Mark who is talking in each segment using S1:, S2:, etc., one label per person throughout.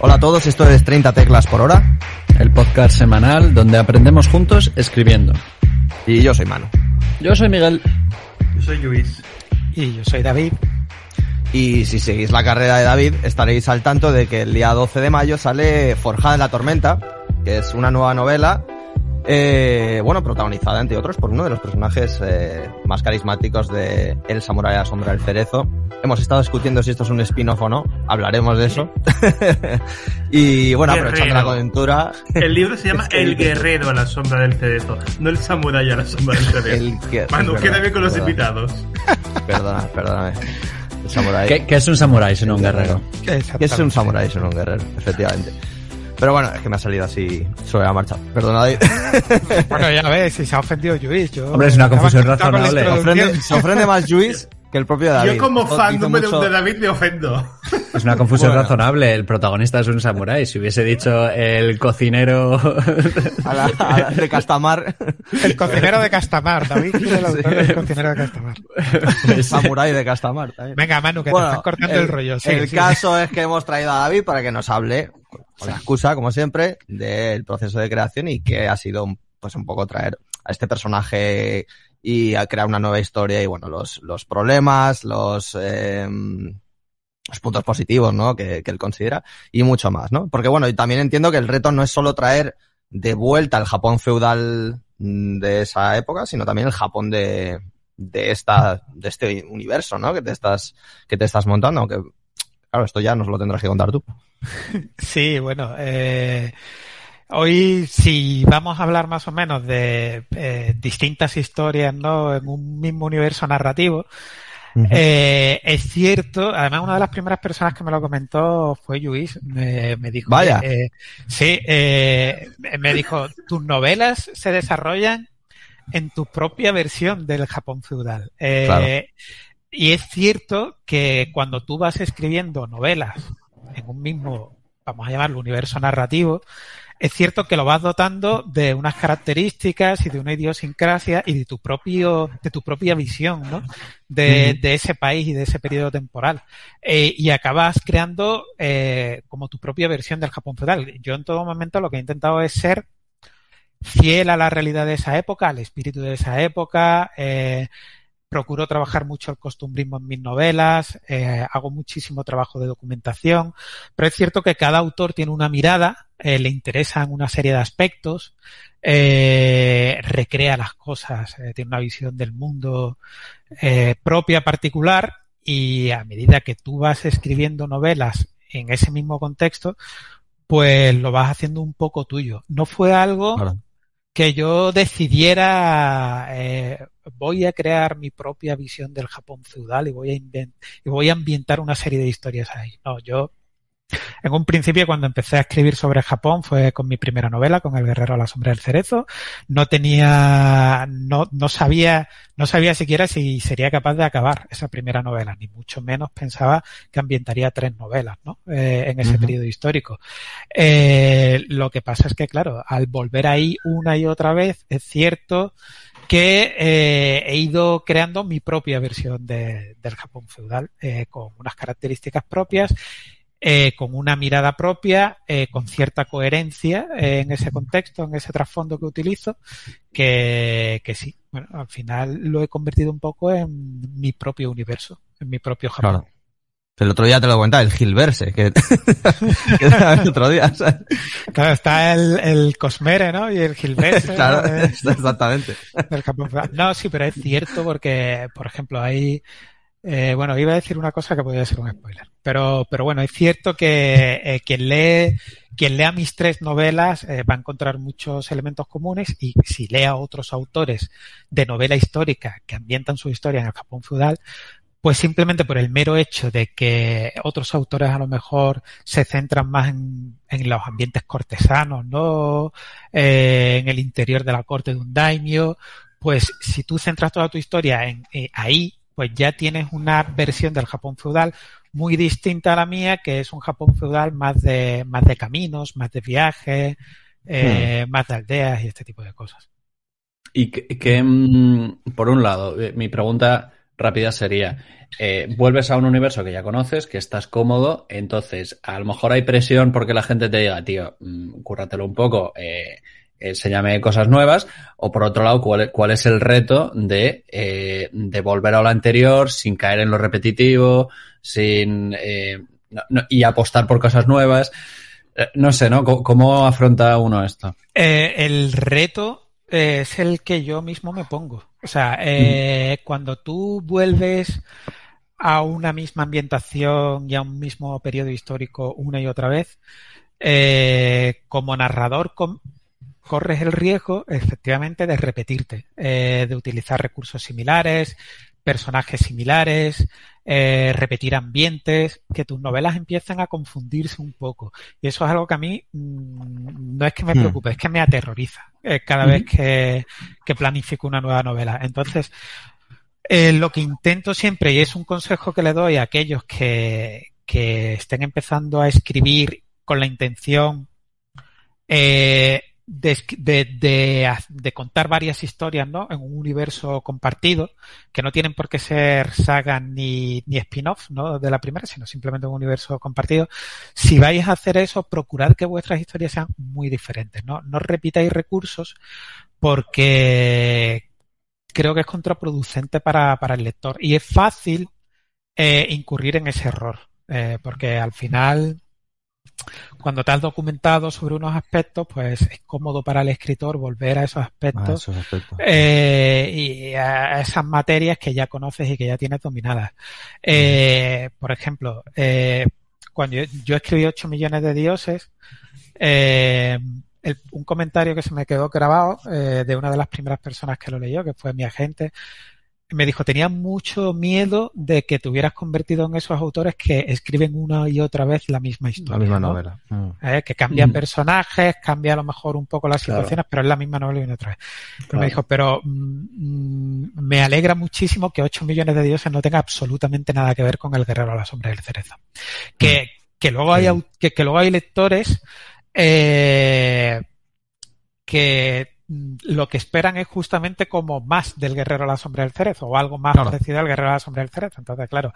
S1: Hola a todos, esto es 30 teclas por hora.
S2: El podcast semanal donde aprendemos juntos escribiendo.
S1: Y yo soy Manu.
S2: Yo soy Miguel.
S3: Yo soy Luis.
S4: Y yo soy David.
S1: Y si seguís la carrera de David, estaréis al tanto de que el día 12 de mayo sale Forjada en la Tormenta, que es una nueva novela eh, bueno, protagonizada entre otros por uno de los personajes eh, más carismáticos de El Samurai a la Sombra del Cerezo. Hemos estado discutiendo si esto es un spin-off o no, hablaremos de eso. y bueno,
S3: Guerrero.
S1: aprovechando la coyuntura.
S3: El libro se llama
S1: Es que
S3: El Guerrero a la Sombra del Cerezo, no El Samurai a la Sombra del Cerezo.
S1: El que-
S3: Manu, queda bien con los invitados.
S1: Perdona, perdóname. El Samurai.
S2: ¿Qué, qué es un samurái sino un guerrero?
S1: Que es un samurái, es un guerrero, efectivamente. Pero bueno, es que me ha salido así sobre la marcha. Perdona, David.
S4: Bueno, ya ves, si se ha ofendido Luis. Yo
S2: Hombre, es una confusión razonable.
S1: Se ofende, se ofende más Luis que el propio David.
S3: Yo como fan número
S1: mucho-
S3: de David me ofendo.
S2: Es una confusión
S1: Bueno.
S2: razonable. El protagonista es un samurái. Si hubiese dicho el cocinero...
S1: a la- a la- de Castamar.
S4: El cocinero de Castamar, David, Gil, el autor del cocinero de Castamar.
S1: El samurái de Castamar también.
S4: Venga, Manu, que
S1: Bueno,
S4: te estás cortando el, rollo. Sí,
S1: el
S4: sí.
S1: caso es que hemos traído a David para que nos hable, con la excusa, como siempre, del proceso de creación y que ha sido un- pues un poco traer a este personaje y a crear una nueva historia y bueno, los, los problemas, los, eh, los puntos positivos, ¿no? Que, que él considera y mucho más, ¿no? Porque bueno, y también entiendo que el reto no es solo traer de vuelta el Japón feudal de esa época, sino también el Japón de, de esta, de este universo, ¿no? Que te estás, que te estás montando, aunque, claro, esto ya nos lo tendrás que contar tú.
S4: Sí, bueno, eh, hoy si vamos a hablar más o menos de eh, distintas historias, ¿no? En un mismo universo narrativo, eh, es cierto, además una de las primeras personas que me lo comentó fue Luis, me, me dijo,
S1: Vaya.
S4: eh, sí, me dijo, tus novelas se desarrollan en tu propia versión del Japón feudal.
S1: Claro.
S4: Y es cierto que cuando tú vas escribiendo novelas en un mismo, vamos a llamarlo, universo narrativo, es cierto que lo vas dotando de unas características y de una idiosincrasia y de tu propio, de tu propia visión, ¿no? De, de ese país y de ese periodo temporal. Eh, y acabas creando eh, como tu propia versión del Japón feudal. Yo en todo momento lo que he intentado es ser fiel a la realidad de esa época, al espíritu de esa época, eh, procuro trabajar mucho el costumbrismo en mis novelas, eh, hago muchísimo trabajo de documentación, pero es cierto que cada autor tiene una mirada, eh, le interesan una serie de aspectos, eh, recrea las cosas, eh, tiene una visión del mundo eh, propia, particular, y a medida que tú vas escribiendo novelas en ese mismo contexto, pues lo vas haciendo un poco tuyo. No fue algo. Que yo decidiera eh, voy a crear mi propia visión del Japón feudal y voy a inven- y voy a ambientar una serie de historias ahí. No, yo en un principio cuando empecé a escribir sobre Japón fue con mi primera novela, con El guerrero a la sombra del cerezo. No tenía, no, no sabía, no sabía siquiera si sería capaz de acabar esa primera novela, ni mucho menos pensaba que ambientaría tres novelas, ¿no? Eh, en ese periodo histórico. Eh, lo que pasa es que, claro, al volver ahí una y otra vez, es cierto que eh, he ido creando mi propia versión de- del Japón feudal, eh, con unas características propias, eh, con una mirada propia, eh, con cierta coherencia eh, en ese contexto, en ese trasfondo que utilizo, que, que sí, bueno, al final lo he convertido un poco en mi propio universo, en mi propio Japón.
S1: Claro. El otro día te lo comentaba, el Gilverse, que, que el otro día, ¿sabes?
S4: Claro, está el, el Cosmere, ¿no? Y el Gilberto.
S1: Claro, exactamente.
S4: Japón. No, sí, pero es cierto porque, por ejemplo, hay, eh, bueno, iba a decir una cosa que podría ser un spoiler, pero, pero bueno, es cierto que eh, quien lee, quien lea mis tres novelas eh, va a encontrar muchos elementos comunes y si lee a otros autores de novela histórica que ambientan su historia en el Japón feudal, pues simplemente por el mero hecho de que otros autores a lo mejor se centran más en, los ambientes cortesanos, ¿no? Eh, en el interior de la corte de un daimyo, pues si tú centras toda tu historia en ahí, pues ya tienes una versión del Japón feudal muy distinta a la mía, que es un Japón feudal más de, más de caminos, más de viajes, eh, más de aldeas y este tipo de cosas.
S2: Y que, que, mm, por un lado, eh, mi pregunta rápida sería, eh, vuelves a un universo que ya conoces, que estás cómodo, entonces a lo mejor hay presión porque la gente te diga, tío, mm, cúrratelo un poco, eh, enséñame cosas nuevas, o por otro lado, cuál, cuál es el reto de, eh, de volver a lo anterior sin caer en lo repetitivo, sin, eh, no, no, y apostar por cosas nuevas. Eh, no sé, ¿no? ¿Cómo, cómo afronta uno esto?
S4: El reto es el que yo mismo me pongo. O sea, mm. cuando tú vuelves a una misma ambientación y a un mismo periodo histórico una y otra vez, como narrador com corres el riesgo, efectivamente, de repetirte, eh, de utilizar recursos similares, personajes similares, eh, repetir ambientes, que tus novelas empiezan a confundirse un poco. Y eso es algo que a mí mmm, no es que me preocupe, es que me aterroriza eh, cada vez que, que, planifico una nueva novela. Entonces, eh, lo que intento siempre, y es un consejo que le doy a aquellos que, que estén empezando a escribir con la intención eh, de, de, de, contar varias historias ¿no? en un universo compartido, que no tienen por qué ser sagas ni, ni spin-off ¿no? de la primera, sino simplemente un universo compartido. Si vais a hacer eso, procurad que vuestras historias sean muy diferentes. No, no repitáis recursos porque creo que es contraproducente para, para el lector. Y es fácil eh, incurrir en ese error, eh, porque al final cuando te has documentado sobre unos aspectos, pues es cómodo para el escritor volver a esos aspectos,
S1: a esos aspectos.
S4: Eh, y a esas materias que ya conoces y que ya tienes dominadas. Eh, por ejemplo, eh, cuando yo, yo, escribí 8 millones de dioses, el, un comentario que se me quedó grabado de una de las primeras personas que lo leyó, que fue mi agente, me dijo, tenía mucho miedo de que te hubieras convertido en esos autores que escriben una y otra vez la misma historia.
S1: La misma
S4: ¿no?
S1: novela. Mm.
S4: Eh, que cambian mm. personajes, cambia a lo mejor un poco las situaciones, claro. pero es la misma novela y una otra vez. Claro. Me dijo, pero mm, me alegra muchísimo que 8 millones de dioses no tenga absolutamente nada que ver con el guerrero a la sombra del cerezo. Que, que, luego, hay, que, que luego hay lectores eh, que lo que esperan es justamente como más del guerrero a la sombra del cerezo o algo más claro. parecido al guerrero a la sombra del cerezo. Entonces, claro,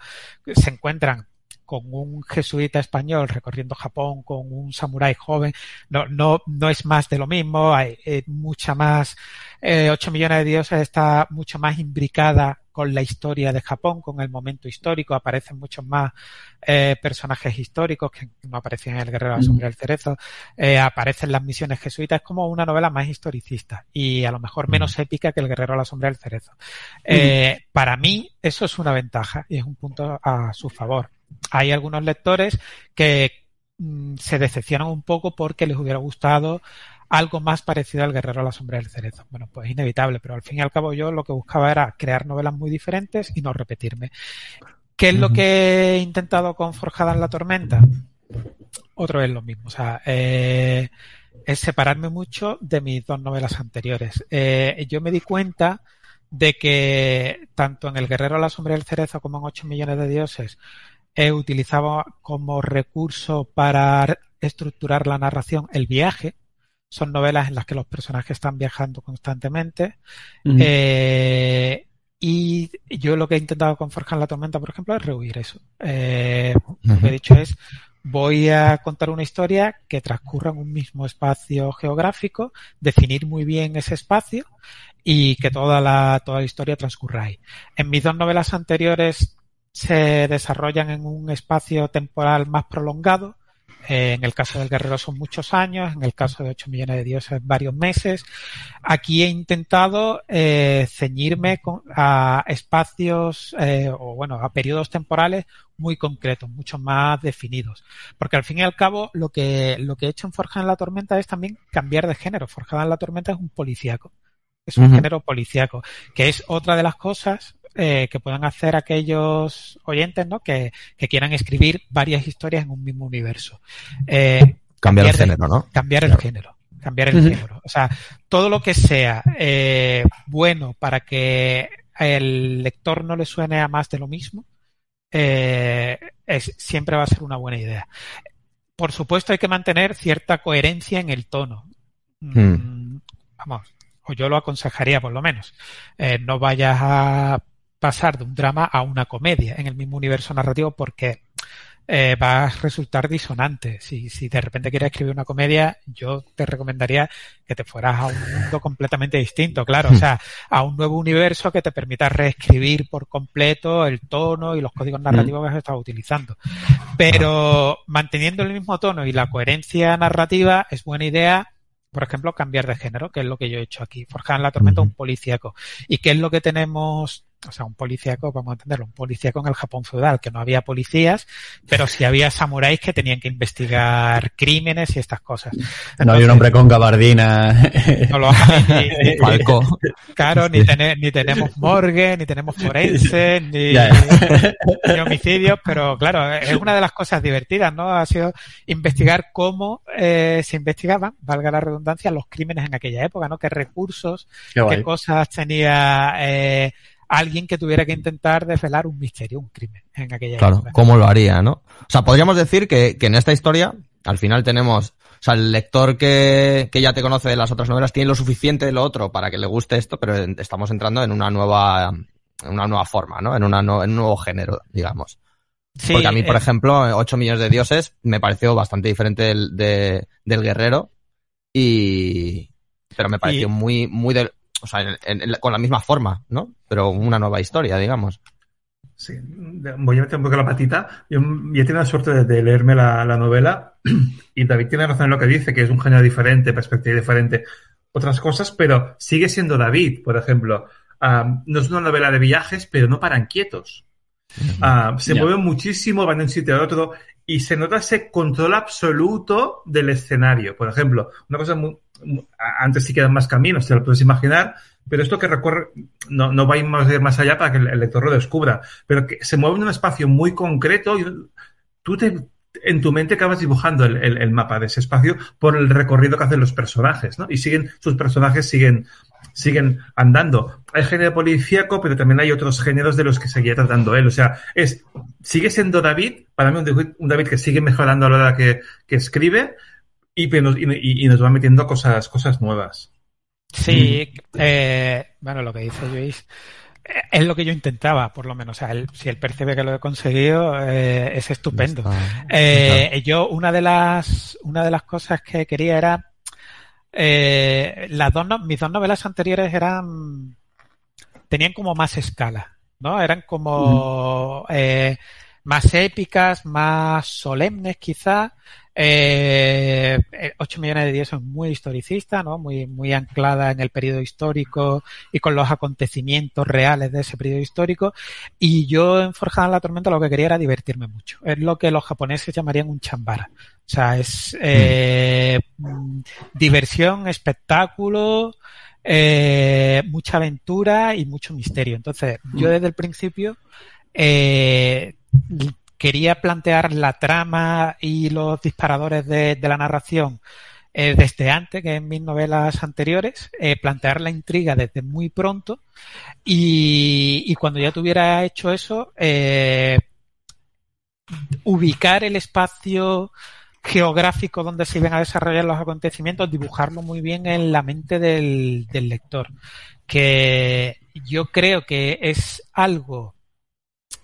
S4: se encuentran con un jesuita español recorriendo Japón, con un samurái joven, no, no, no es más de lo mismo, hay eh, mucha más, eh, 8 millones de dioses está mucho más imbricada con la historia de Japón, con el momento histórico, aparecen muchos más eh, personajes históricos que no aparecían en El Guerrero de la Sombra del Cerezo, eh, aparecen las misiones jesuitas, es como una novela más historicista y a lo mejor menos épica que El Guerrero de la Sombra del Cerezo. Eh, para mí eso es una ventaja y es un punto a su favor. Hay algunos lectores que mm, se decepcionan un poco porque les hubiera gustado algo más parecido al Guerrero a la Sombra del Cerezo. Bueno, pues es inevitable, pero al fin y al cabo yo lo que buscaba era crear novelas muy diferentes y no repetirme. ¿Qué es lo que he intentado con Forjada en la Tormenta? Otro es lo mismo, o sea, eh, es separarme mucho de mis dos novelas anteriores. Eh, yo me di cuenta de que tanto en El Guerrero a la Sombra del Cerezo como en 8 millones de dioses he utilizado como recurso para estructurar la narración el viaje, son novelas en las que los personajes están viajando constantemente. Uh -huh. eh, y yo lo que he intentado con Forja en la Tormenta, por ejemplo, es rehuir eso. Eh, uh -huh. Lo que he dicho es, voy a contar una historia que transcurra en un mismo espacio geográfico, definir muy bien ese espacio y que toda la, toda la historia transcurra ahí. En mis dos novelas anteriores se desarrollan en un espacio temporal más prolongado, eh, en el caso del guerrero son muchos años, en el caso de 8 millones de dioses varios meses. Aquí he intentado eh, ceñirme con, a espacios eh, o bueno, a periodos temporales muy concretos, mucho más definidos. Porque al fin y al cabo lo que, lo que he hecho en Forjada en la Tormenta es también cambiar de género. Forjada en la Tormenta es un policíaco. Es un uh -huh. género policíaco, que es otra de las cosas eh, que puedan hacer aquellos oyentes ¿no? que, que, quieran escribir varias historias en un mismo universo.
S1: Eh, cambiar, cambiar, el género, ¿no?
S4: Cambiar claro. el género. Cambiar el uh -huh. género. O sea, todo lo que sea eh, bueno para que el lector no le suene a más de lo mismo, eh, es, siempre va a ser una buena idea. Por supuesto, hay que mantener cierta coherencia en el tono. Hmm. Vamos, o yo lo aconsejaría por lo menos. Eh, no vayas a pasar de un drama a una comedia en el mismo universo narrativo porque eh, va a resultar disonante. Si, si de repente quieres escribir una comedia, yo te recomendaría que te fueras a un mundo completamente distinto, claro, o sea, a un nuevo universo que te permita reescribir por completo el tono y los códigos narrativos que has estado utilizando. Pero manteniendo el mismo tono y la coherencia narrativa, es buena idea por ejemplo, cambiar de género, que es lo que yo he hecho aquí. Forjar en la tormenta un policíaco. ¿Y qué es lo que tenemos o sea, un policíaco, vamos a entenderlo, un policíaco en el Japón feudal, que no había policías, pero sí había samuráis que tenían que investigar crímenes y estas cosas.
S2: no hay un hombre con gabardina.
S4: No lo hay, ni, Falco. Claro, ni, ni tenemos morgue, ni tenemos forense, ni, ni, homicidios, pero claro, es una de las cosas divertidas, ¿no? Ha sido investigar cómo eh, se investigaban, valga la redundancia, los crímenes en aquella época, ¿no? Qué recursos, qué, cosas tenía eh, alguien que tuviera que intentar desvelar un misterio, un crimen en aquella
S1: claro, ¿cómo lo haría, no? O sea, podríamos decir que, que en esta historia, al final tenemos, o sea, el lector que, que ya te conoce de las otras novelas tiene lo suficiente de lo otro para que le guste esto, pero estamos entrando en una nueva, en una nueva forma, ¿no? En, una en un nuevo género, digamos. Sí, Porque a mí, por eh, ejemplo, 8 millones de dioses me pareció bastante diferente del, de, del guerrero y, pero me pareció muy, muy del, o sea, con la misma forma, ¿no? Pero una nueva historia, digamos.
S3: Sí, voy a meter un poco la patita. Yo ya tengo la suerte de, leerme la, novela y David tiene razón en lo que dice, que es un género diferente, perspectiva diferente, otras cosas, pero sigue siendo David, por ejemplo. no es una novela de viajes, pero no paran quietos. se mueven muchísimo, van de un sitio a otro y se nota ese control absoluto del escenario. Por ejemplo, una cosa muy, antes sí quedan más caminos, te lo puedes imaginar, pero esto que recorre no, no va a ir más, más allá para que el, lector lo descubra, pero que se mueve en un espacio muy concreto y tú te, en tu mente acabas dibujando el, el, mapa de ese espacio por el recorrido que hacen los personajes, ¿no? Y siguen, sus personajes siguen, siguen andando. Hay género policíaco, pero también hay otros géneros de los que seguía tratando él. O sea, es, sigue siendo David, para mí un, David que sigue mejorando a la hora que, que escribe, y, nos va metiendo cosas, cosas nuevas.
S4: Sí, eh, bueno, lo que dice Luis eh, es lo que yo intentaba, por lo menos. O sea, si él percibe que lo he conseguido, eh, es estupendo. Yo, una de las, una de las cosas que quería era, las dos, mis dos novelas anteriores eran, tenían como más escala, ¿no? Eran como, más épicas, más solemnes quizá, eh, 8 millones de 10 es muy historicista, ¿no? Muy, muy anclada en el periodo histórico y con los acontecimientos reales de ese periodo histórico. Y yo en Forjada en la Tormenta lo que quería era divertirme mucho. Es lo que los japoneses llamarían un chambara. O sea, es eh, diversión, espectáculo, eh, mucha aventura y mucho misterio. Entonces, yo desde el principio eh, quería plantear la trama y los disparadores de, la narración eh, desde antes, que en mis novelas anteriores, eh, plantear la intriga desde muy pronto. Y, cuando ya tuviera hecho eso, eh, ubicar el espacio geográfico donde se iban a desarrollar los acontecimientos, dibujarlo muy bien en la mente del lector, que yo creo que es algo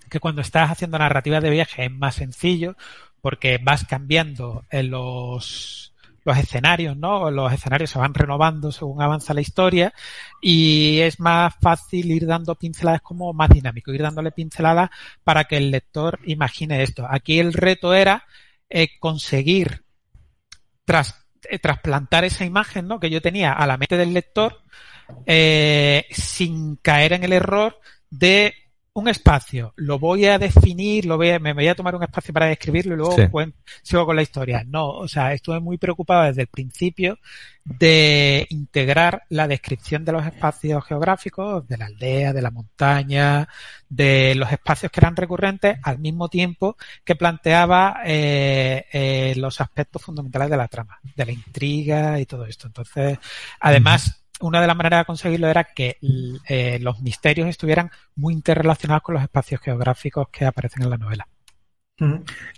S4: que cuando estás haciendo narrativa de viaje es más sencillo porque vas cambiando en los, los escenarios, ¿no? Los escenarios se van renovando según avanza la historia y es más fácil ir dando pinceladas como más dinámico, ir dándole pinceladas para que el lector imagine esto. Aquí el reto era eh, conseguir tras, eh, trasplantar esa imagen, ¿no? Que yo tenía a la mente del lector eh, sin caer en el error de un espacio, lo voy a definir, lo voy a, me voy a tomar un espacio para describirlo y luego sigo con la historia. No, o sea, estuve muy preocupado desde el principio de integrar la descripción de los espacios geográficos, de la aldea, de la montaña, de los espacios que eran recurrentes, al mismo tiempo que planteaba eh, eh, los aspectos fundamentales de la trama, de la intriga y todo esto. Entonces, además, una de las maneras de conseguirlo era que eh, los misterios estuvieran muy interrelacionados con los espacios geográficos que aparecen en la novela.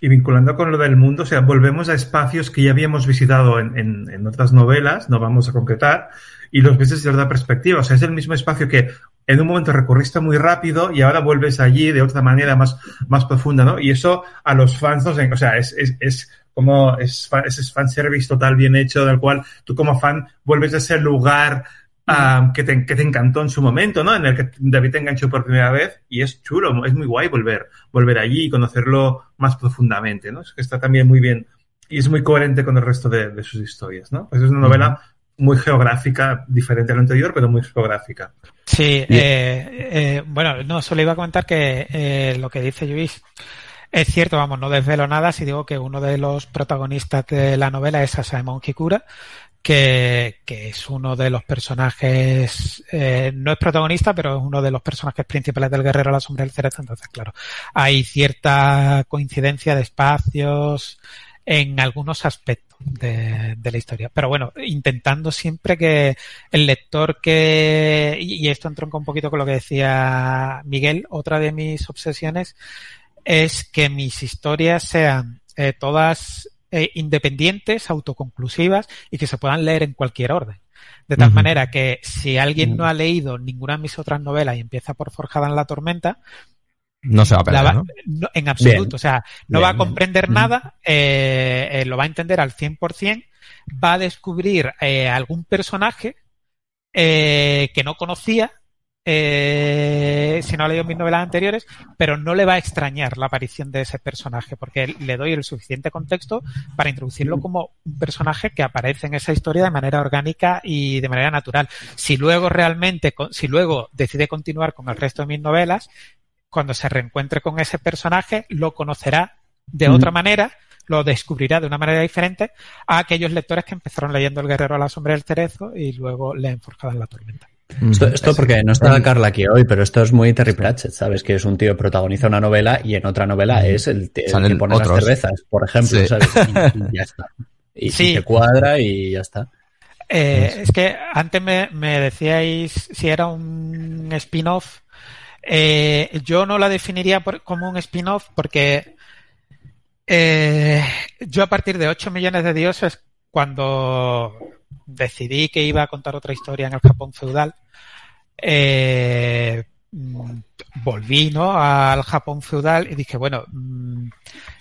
S3: Y vinculando con lo del mundo, o sea, volvemos a espacios que ya habíamos visitado en, en, otras novelas, no vamos a concretar, y los ves desde otra perspectiva. O sea, es el mismo espacio que en un momento recorriste muy rápido y ahora vuelves allí de otra manera más, más profunda, ¿no? Y eso a los fans, o sea, es como es, es fanservice total bien hecho, del cual tú como fan vuelves a ese lugar um, que, te, que te encantó en su momento, ¿no? En el que David te enganchó por primera vez y es chulo, es muy guay volver, volver allí y conocerlo más profundamente, ¿no? Es que está también muy bien y es muy coherente con el resto de, de sus historias, ¿no? Pues es una novela muy geográfica, diferente a lo anterior, pero muy geográfica.
S4: Sí, eh, eh, bueno, no, solo iba a comentar que eh, lo que dice Luis es cierto, vamos, no desvelo nada si digo que uno de los protagonistas de la novela es Asaemon Kikura, que, que, es uno de los personajes, eh, no es protagonista, pero es uno de los personajes principales del Guerrero a la Sombra del Cerezo. Entonces, claro, hay cierta coincidencia de espacios en algunos aspectos de, de, la historia. Pero bueno, intentando siempre que el lector que, y esto entronca un poquito con lo que decía Miguel, otra de mis obsesiones es que mis historias sean eh, todas eh, independientes, autoconclusivas y que se puedan leer en cualquier orden. De tal uh -huh. manera que si alguien no ha leído ninguna de mis otras novelas y empieza por Forjada en la Tormenta,
S1: no se va a perder, va, ¿no?
S4: ¿no? En absoluto. Bien. O sea, no bien, va a comprender bien. nada, eh, eh, lo va a entender al 100%, va a descubrir eh, algún personaje que no conocía, eh, si no ha leído mis novelas anteriores, pero no le va a extrañar la aparición de ese personaje, porque le doy el suficiente contexto para introducirlo como un personaje que aparece en esa historia de manera orgánica y de manera natural. Si luego realmente, si luego decide continuar con el resto de mis novelas, cuando se reencuentre con ese personaje, lo conocerá de mm. otra manera, lo descubrirá de una manera diferente a aquellos lectores que empezaron leyendo El Guerrero a la Sombra del Cerezo y luego leen Forjada en la Tormenta.
S2: Esto, esto, porque no está Carla aquí hoy, pero esto es muy Terry Pratchett, ¿sabes? Que es un tío que protagoniza una novela y en otra novela es el, el que pone otros. las cervezas, por ejemplo, sí. ¿sabes? Y, y, ya está. Y, sí. y, se cuadra y ya está.
S4: Eh, es que antes me, me, decíais si era un spin-off. Eh, yo no la definiría por, como un spin-off porque eh, yo a partir de 8 millones de dioses, cuando decidí que iba a contar otra historia en el Japón feudal, eh, volví ¿no? al Japón feudal y dije, bueno, mm,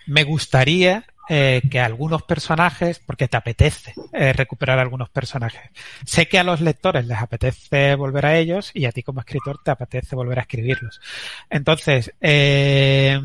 S4: me gustaría eh, que algunos personajes, porque te apetece eh, recuperar algunos personajes. Sé que a los lectores les apetece volver a ellos y a ti como escritor te apetece volver a escribirlos. Entonces, eh,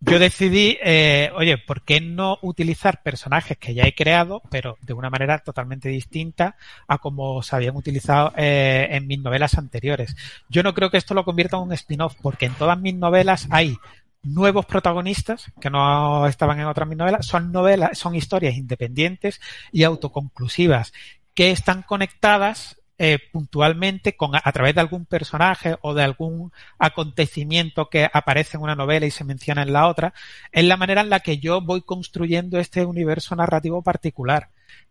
S4: yo decidí, eh, oye, ¿por qué no utilizar personajes que ya he creado, pero de una manera totalmente distinta a como se habían utilizado eh, en mis novelas anteriores? Yo no creo que esto lo convierta en un spin-off, porque en todas mis novelas hay nuevos protagonistas que no estaban en otras mis novelas, son novelas, son historias independientes y autoconclusivas que están conectadas eh, puntualmente con, a través de algún personaje o de algún acontecimiento que aparece en una novela y se menciona en la otra, es la manera en la que yo voy construyendo este universo narrativo particular.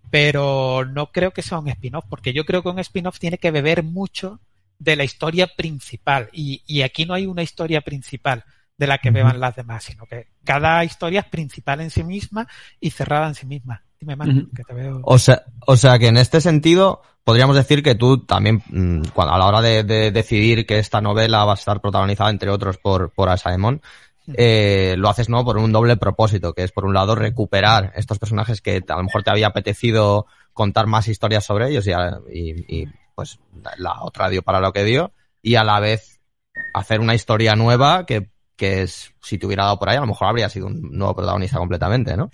S4: Pero no creo que sea un spin-off, porque yo creo que un spin-off tiene que beber mucho de la historia principal. Y, y, aquí no hay una historia principal de la que beban las demás, sino que cada historia es principal en sí misma y cerrada en sí misma. Dime, man, uh -huh. que te veo.
S1: O sea, o sea que en este sentido podríamos decir que tú también, mm, cuando, a la hora de, de, decidir que esta novela va a estar protagonizada, entre otros, por, por Asaemon, eh, lo haces no por un doble propósito, que es por un lado recuperar estos personajes que a lo mejor te había apetecido contar más historias sobre ellos y, y, y pues la otra dio para lo que dio, y a la vez hacer una historia nueva que que es, si te hubiera dado por ahí, a lo mejor habría sido un nuevo protagonista completamente, ¿no?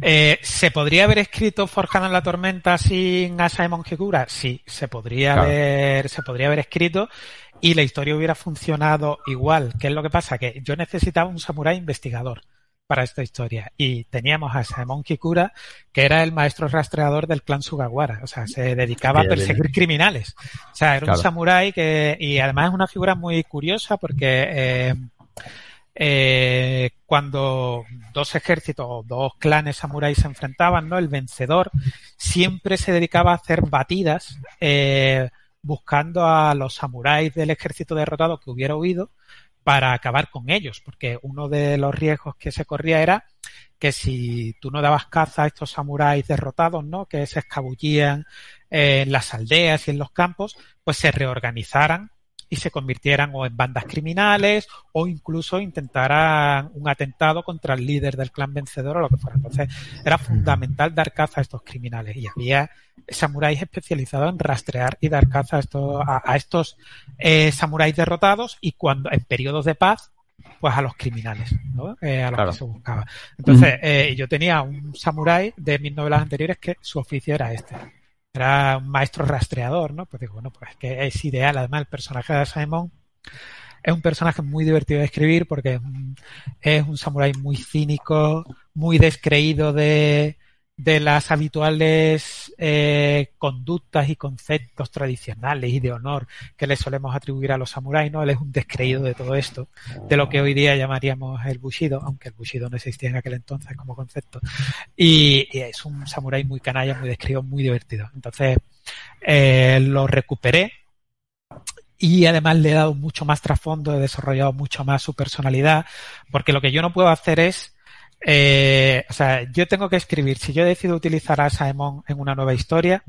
S4: Eh, ¿Se podría haber escrito Forjado en la Tormenta sin Asaemon Higura? Sí, se podría claro. haber, se podría haber escrito y la historia hubiera funcionado igual. ¿Qué es lo que pasa? Que yo necesitaba un samurái investigador para esta historia. Y teníamos a Saemon Kikura, que era el maestro rastreador del clan Sugawara. O sea, se dedicaba a perseguir criminales. O sea, era claro. un samurái que, y además es una figura muy curiosa porque, eh, eh, cuando dos ejércitos dos clanes samuráis se enfrentaban, ¿no? El vencedor siempre se dedicaba a hacer batidas eh, buscando a los samuráis del ejército derrotado que hubiera huido para acabar con ellos, porque uno de los riesgos que se corría era que si tú no dabas caza a estos samuráis derrotados, ¿no? Que se escabullían en las aldeas y en los campos, pues se reorganizaran y se convirtieran o en bandas criminales o incluso intentaran un atentado contra el líder del clan vencedor o lo que fuera. Entonces era fundamental dar caza a estos criminales y había samuráis especializados en rastrear y dar caza a estos, a, estos eh, samuráis derrotados y cuando en periodos de paz pues a los criminales, ¿no? Eh, a los que se buscaba. Entonces, eh, yo tenía un samurái de mis novelas anteriores que su oficio era este era un maestro rastreador, ¿no? Pues digo, bueno, pues que es ideal. Además, el personaje de Simon es un personaje muy divertido de escribir porque es un, samurái muy cínico, muy descreído de, de las habituales eh, conductas y conceptos tradicionales y de honor que le solemos atribuir a los samuráis, ¿no? Él es un descreído de todo esto, de lo que hoy día llamaríamos el bushido, aunque el bushido no existía en aquel entonces como concepto. Y, es un samurái muy canalla, muy descreído, muy divertido. Entonces, eh, lo recuperé y además le he dado mucho más trasfondo, he desarrollado mucho más su personalidad, porque lo que yo no puedo hacer es eh, o sea, yo tengo que escribir, si yo decido utilizar a Saemon en una nueva historia,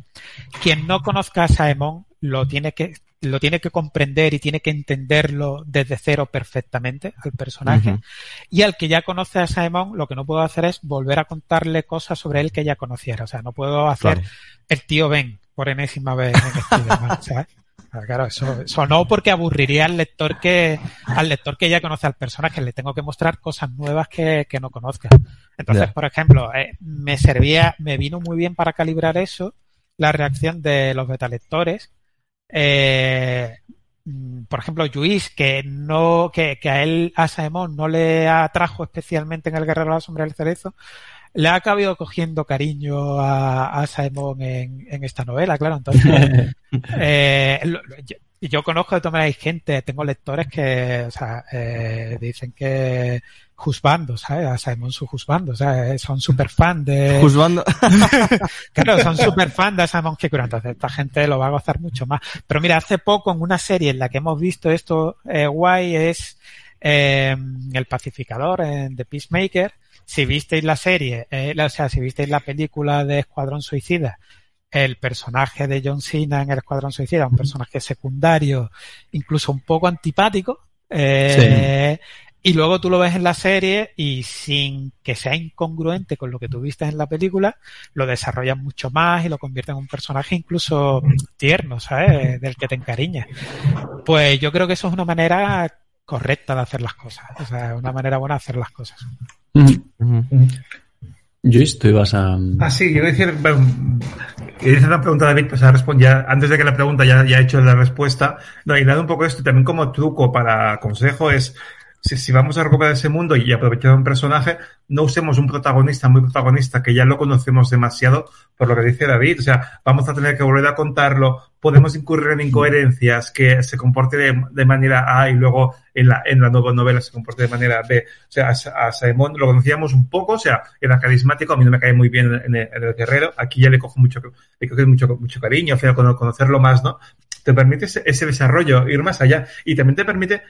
S4: quien no conozca a Saemon lo tiene que lo tiene que comprender y tiene que entenderlo desde cero perfectamente al personaje. Y al que ya conoce a Saemon, lo que no puedo hacer es volver a contarle cosas sobre él que ya conociera. O sea, no puedo hacer el tío Ben por enésima vez en este Ah, claro, eso, eso no porque aburriría al lector que, al lector que ya conoce al personaje, le tengo que mostrar cosas nuevas que, que no conozca. Entonces, por ejemplo, eh, me servía, me vino muy bien para calibrar eso, la reacción de los beta lectores. Eh, mm, por ejemplo, Luis, que no, que, que a él, a Saemon, no le atrajo especialmente en el Guerrero de la Sombra del Cerezo, le ha acabado cogiendo cariño a, a Simon en, en, esta novela, claro. Entonces, eh, yo, yo, conozco de todas maneras gente, tengo lectores que, o sea, eh, dicen que juzgando, ¿sabes? A Simon su juzgando, o sea, son súper fan de...
S1: Juzgando.
S4: claro, son súper fan de Simon Kikura, entonces esta gente lo va a gozar mucho más. Pero mira, hace poco en una serie en la que hemos visto esto eh, guay es eh, El Pacificador, en The Peacemaker, si visteis la serie, eh, o sea, si visteis la película de Escuadrón Suicida, el personaje de John Cena en el Escuadrón Suicida, un personaje secundario, incluso un poco antipático, eh, y luego tú lo ves en la serie y sin que sea incongruente con lo que tú viste en la película, lo desarrollan mucho más y lo convierten en un personaje incluso tierno, ¿sabes? Del que te encariñas. Pues yo creo que eso es una manera correcta de hacer las cosas, o sea, una manera buena de hacer las cosas.
S2: Luis, tú ibas a.
S3: Ah, sí, yo decir. Bueno, hice una pregunta David, pues responder antes de que la pregunta ya, ya he hecho la respuesta. No, y nada, un poco esto, también como truco para consejo es si, vamos a recuperar ese mundo y aprovechar un personaje, no usemos un protagonista muy protagonista que ya lo conocemos demasiado por lo que dice David. O sea, vamos a tener que volver a contarlo, podemos incurrir en incoherencias, que se comporte de, de manera A y luego en la, en la nueva novela se comporte de manera B. O sea, a, a Simon lo conocíamos un poco, o sea, era carismático, a mí no me cae muy bien en el, guerrero, aquí ya le cojo mucho, le cojo mucho, mucho cariño, o sea, conocerlo más, ¿no? Te permite ese desarrollo, ir más allá y también te permite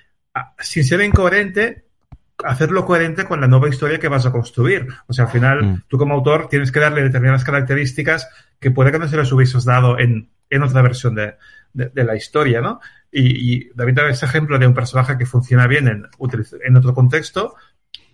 S3: sin ser incoherente, hacerlo coherente con la nueva historia que vas a construir. O sea, al final, mm. tú como autor tienes que darle determinadas características que puede que no se las hubieses dado en, en otra versión de, de, de, la historia, ¿no? Y, y David da ese ejemplo de un personaje que funciona bien en, en otro contexto,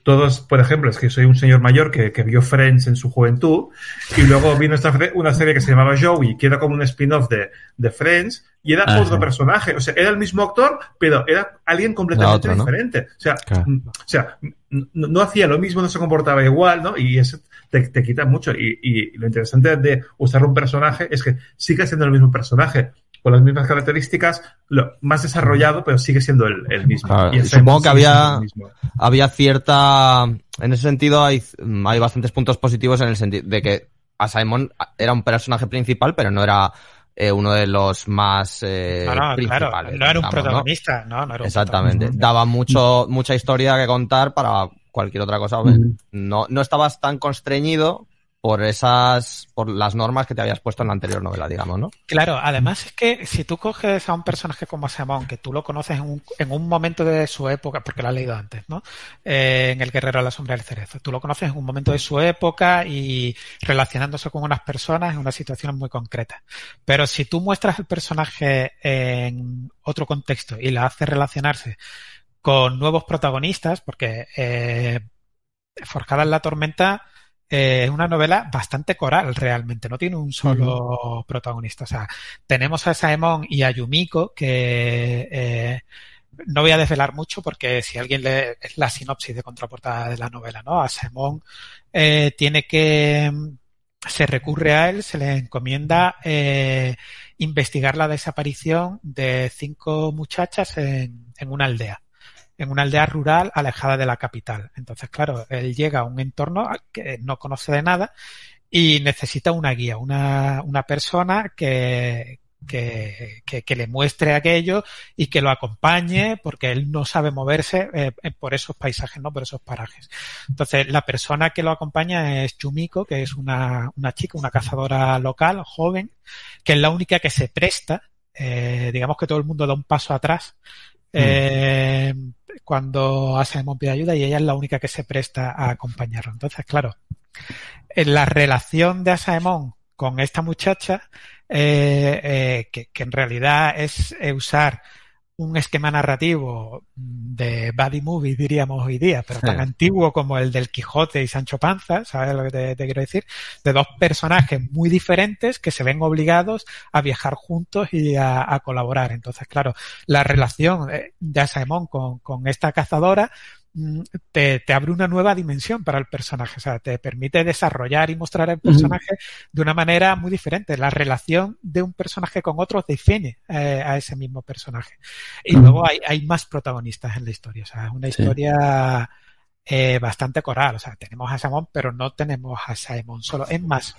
S3: todos, por ejemplo, es que soy un señor mayor que, que vio Friends en su juventud y luego vino esta, una serie que se llamaba Joey, que era como un spin-off de, de, Friends y era Ajá. otro personaje. O sea, era el mismo actor, pero era alguien completamente diferente. ¿no? O sea, claro. o sea no, no, hacía lo mismo, no se comportaba igual, ¿no? Y eso te, te quita mucho. Y, y, lo interesante de usar un personaje es que sigue siendo el mismo personaje con las mismas características, lo más desarrollado, pero sigue siendo el, el mismo.
S1: Claro, y supongo que había, había cierta, en ese sentido hay, hay bastantes puntos positivos en el sentido de que a Simon era un personaje principal, pero no era eh, uno de los más eh,
S4: no, no,
S1: principales.
S4: Claro, no era un digamos, protagonista, ¿no? no era un
S1: Exactamente. Daba mucho, mucha historia que contar para cualquier otra cosa. Mm -hmm. No, no estabas tan constreñido por esas, por las normas que te habías puesto en la anterior novela, digamos, ¿no?
S4: Claro, además es que si tú coges a un personaje como Samón, que tú lo conoces en un, en un momento de su época, porque lo has leído antes, ¿no? Eh, en El Guerrero a la Sombra del Cerezo. Tú lo conoces en un momento de su época y relacionándose con unas personas en una situación muy concreta. Pero si tú muestras el personaje en otro contexto y la haces relacionarse con nuevos protagonistas, porque eh, Forjada en la Tormenta eh, es una novela bastante coral realmente, no tiene un solo protagonista. O sea, tenemos a Saemon y a Yumiko que eh, no voy a desvelar mucho porque si alguien lee es la sinopsis de contraportada de la novela, ¿no? A Saemon eh, tiene que se recurre a él, se le encomienda eh, investigar la desaparición de cinco muchachas en, en una aldea en una aldea rural alejada de la capital. Entonces, claro, él llega a un entorno que no conoce de nada y necesita una guía, una, una persona que, que, que, le muestre aquello y que lo acompañe porque él no sabe moverse eh, por esos paisajes, no por esos parajes. Entonces, la persona que lo acompaña es Chumiko, que es una, una chica, una cazadora local, joven, que es la única que se presta, eh, digamos que todo el mundo da un paso atrás eh, cuando Asaemon pide ayuda y ella es la única que se presta a acompañarlo. Entonces, claro, en la relación de Asaemon con esta muchacha, eh, eh, que, en realidad es usar un esquema narrativo de body movie, diríamos hoy día, pero tan sí. antiguo como el del Quijote y Sancho Panza, ¿sabes lo que te, te, quiero decir? De dos personajes muy diferentes que se ven obligados a viajar juntos y a, a colaborar. Entonces, claro, la relación de Asaemon con, con esta cazadora te, te, abre una nueva dimensión para el personaje, o sea, te permite desarrollar y mostrar el personaje uh -huh. de una manera muy diferente. La relación de un personaje con otro define eh, a ese mismo personaje. Y uh -huh. luego hay, hay, más protagonistas en la historia, o sea, es una historia eh, bastante coral, o sea, tenemos a Simon, pero no tenemos a Simon solo. Es más,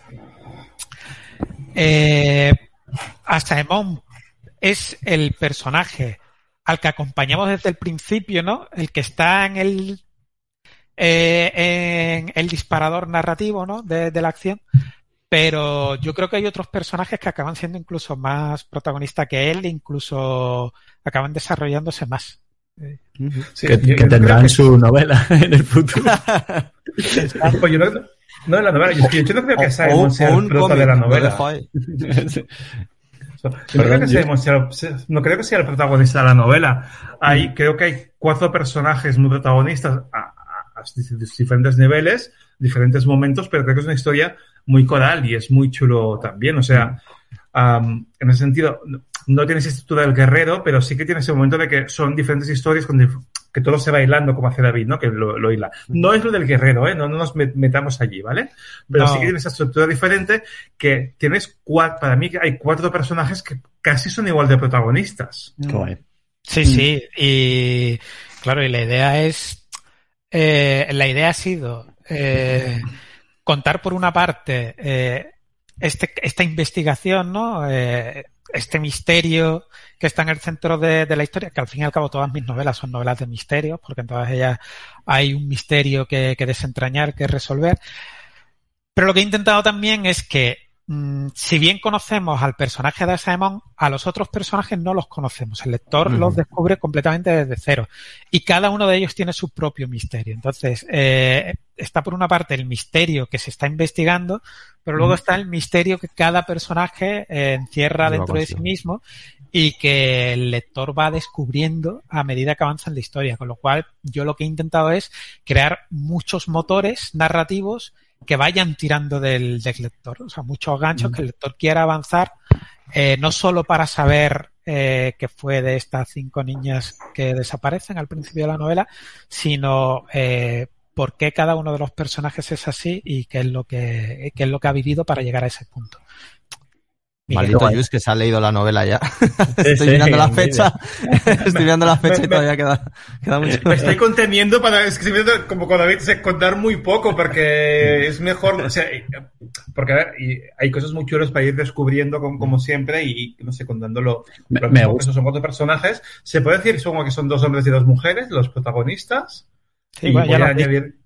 S4: eh, a Simon es el personaje al que acompañamos desde el principio, ¿no? El que está en el eh, en el disparador narrativo, ¿no? De, de, la acción. Pero yo creo que hay otros personajes que acaban siendo incluso más protagonistas que él, incluso acaban desarrollándose más.
S2: Sí, que, yo, que tendrán que... su novela en el futuro.
S3: pues yo no, no en la novela, yo, yo no creo que sea el prota de la novela. No creo, que sea, no creo que sea el protagonista de la novela. Hay, mm. Creo que hay cuatro personajes muy protagonistas a, a, a, diferentes niveles, diferentes momentos, pero creo que es una historia muy coral y es muy chulo también. O sea, um, en ese sentido, no tiene esa estructura del guerrero, pero sí que tiene ese momento de que son diferentes historias con que todo se va hilando como hace David, ¿no? Que lo, lo hila. No es lo del guerrero, ¿eh? No, no nos metamos allí, ¿vale? Pero no. sí que tiene esa estructura diferente que tienes cuatro, para mí hay cuatro personajes que casi son igual de protagonistas.
S4: Mm. Sí, sí, y claro, y la idea es, eh, la idea ha sido eh, contar por una parte eh, este, esta investigación, ¿no? Este misterio que está en el centro de, de, la historia, que al fin y al cabo todas mis novelas son novelas de misterios, porque en todas ellas hay un misterio que, que desentrañar, que resolver. Pero lo que he intentado también es que mm, si bien conocemos al personaje de Simon, a los otros personajes no los conocemos. El lector mm. los descubre completamente desde cero. Y cada uno de ellos tiene su propio misterio. Entonces, eh, está por una parte el misterio que se está investigando, pero luego mm. está el misterio que cada personaje eh, encierra dentro de sí mismo y que el lector va descubriendo a medida que avanza en la historia. Con lo cual, yo lo que he intentado es crear muchos motores narrativos que vayan tirando del, del lector. O sea, muchos ganchos mm. que el lector quiera avanzar, eh, no solo para saber eh, qué fue de estas cinco niñas que desaparecen al principio de la novela, sino eh, por qué cada uno de los personajes es así y qué es lo que, qué es lo que ha vivido para llegar a ese punto.
S1: Maldito Jus que se ha leído la novela ya. Estoy sí, mirando la fecha. Estoy mirando la fecha y todavía queda, queda mucho.
S3: Me estoy conteniendo para, es que estoy viendo como cuando David se contar muy poco porque es mejor, o sea, porque a ver, y hay cosas muy chulas para ir descubriendo como, como siempre y, no sé, contándolo.
S2: Me, me gusta.
S3: Son cuatro personajes. Se puede decir, supongo que son dos hombres y dos mujeres, los protagonistas.
S4: Sí, y bueno, voy a añadir...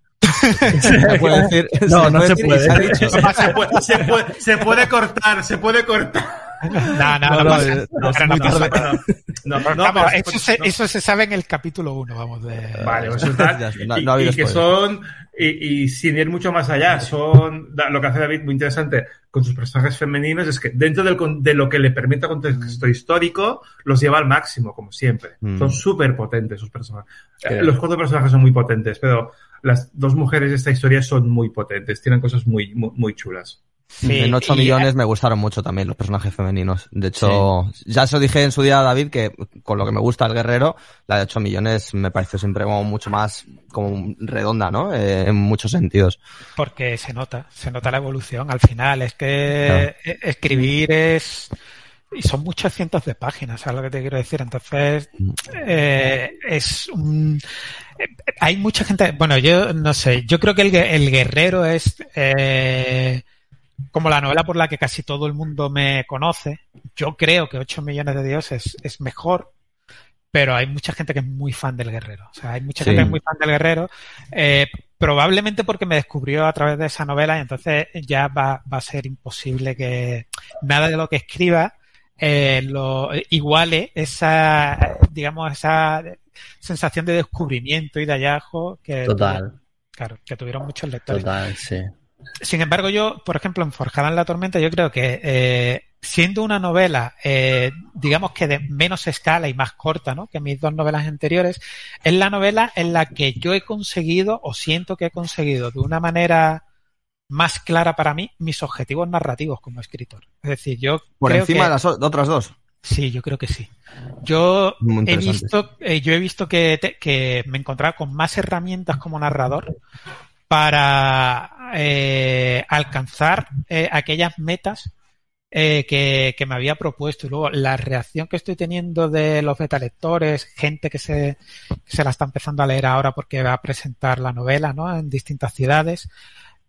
S1: Se puede decir.
S2: No, no se puede.
S1: ha dicho.
S3: Se puede, se, puede, se puede cortar, se puede cortar.
S4: No, no, no,
S1: No, no,
S4: pasa- no,
S1: es
S4: pero
S1: muy
S4: no pasa
S1: tarde.
S4: nada.
S3: No, no,
S4: Vamos,
S3: pero-
S4: eso, se,
S3: no.
S4: eso se sabe en el capítulo 1, vamos, de...
S3: Vale, pues está.
S1: No-
S3: y, que son, y, y sin ir mucho más allá, son lo que hace David muy interesante con sus personajes femeninos es que dentro del de lo que le permite el contexto histórico, los lleva al máximo, como siempre.
S1: Mm.
S3: Son súper potentes sus personajes. Eh. Los cuatro personajes son muy potentes, pero las dos mujeres de esta historia son muy potentes, tienen cosas muy, muy, muy chulas.
S4: Sí,
S1: en 8
S4: y-
S1: millones me gustaron mucho también los personajes femeninos. De hecho, ya se lo dije en su día a David que con lo que me gusta el guerrero, la de 8 millones me pareció siempre como mucho más como redonda, ¿no? Eh, en muchos sentidos.
S4: Porque se nota, se nota la evolución al final. Es que e- escribir es. Y son muchos cientos de páginas, ¿sabes lo que te quiero decir? Entonces, eh, es un. eh, Hay mucha gente. Bueno, yo no sé. Yo creo que el, el guerrero es. eh, como la novela por la que casi todo el mundo me conoce. Yo creo que 8 millones de dioses es mejor, pero hay mucha gente que es muy fan del guerrero. O sea, hay mucha
S1: Sí.
S4: gente que es muy fan del guerrero. eh, probablemente porque me descubrió a través de esa novela y entonces ya va, va a ser imposible que nada de lo que escriba eh, lo iguale esa, digamos, esa sensación de descubrimiento y de hallazgo que,
S2: Total,
S4: claro, que tuvieron muchos lectores.
S2: total, sí.
S4: Sin embargo, yo, por ejemplo, en Forjada en la Tormenta, yo creo que eh, siendo una novela, eh, digamos que de menos escala y más corta, ¿no? Que mis dos novelas anteriores, es la novela en la que yo he conseguido, o siento que he conseguido de una manera más clara para mí, mis objetivos narrativos como escritor. Es decir, yo
S1: Por
S4: creo
S1: encima
S4: que-
S1: de las otras dos.
S4: Sí, yo creo que sí. Yo he visto, eh, yo he visto que, te- que me encontraba con más herramientas como narrador para eh, alcanzar eh, aquellas metas eh, que, que me había propuesto. Y luego la reacción que estoy teniendo de los betalectores, gente que se, que se la está empezando a leer ahora porque va a presentar la novela ¿no? en distintas ciudades.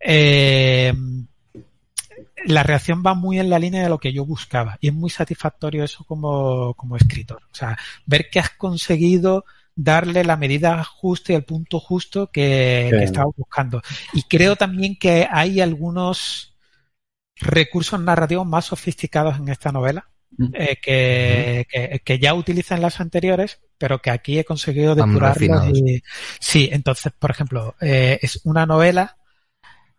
S4: Eh, la reacción va muy en la línea de lo que yo buscaba y es muy satisfactorio eso como, como escritor. O sea, ver que has conseguido darle la medida justa y el punto justo que, que estaba buscando. Y creo también que hay algunos recursos narrativos más sofisticados en esta novela
S2: Mm.
S4: eh, que, que, que ya utilizan las anteriores, pero que aquí he conseguido depurarlos. Y, sí, entonces, por ejemplo, eh, es una novela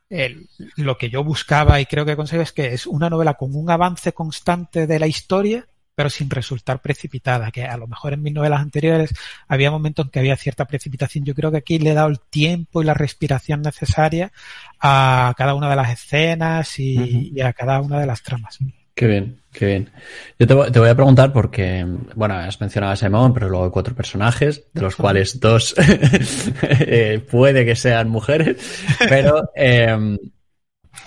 S4: el- lo que yo buscaba y creo que consigo es que es una novela con un avance constante de la historia, pero sin resultar precipitada, que a lo mejor en mis novelas anteriores había momentos en que había cierta precipitación. Yo creo que aquí le he dado el tiempo y la respiración necesaria a cada una de las escenas y, a cada una de las tramas.
S2: Qué bien, qué bien. Yo te, voy- te voy a preguntar porque, bueno, has mencionado a Simón, pero luego hay cuatro personajes, de los cuales dos eh, puede que sean mujeres, pero eh,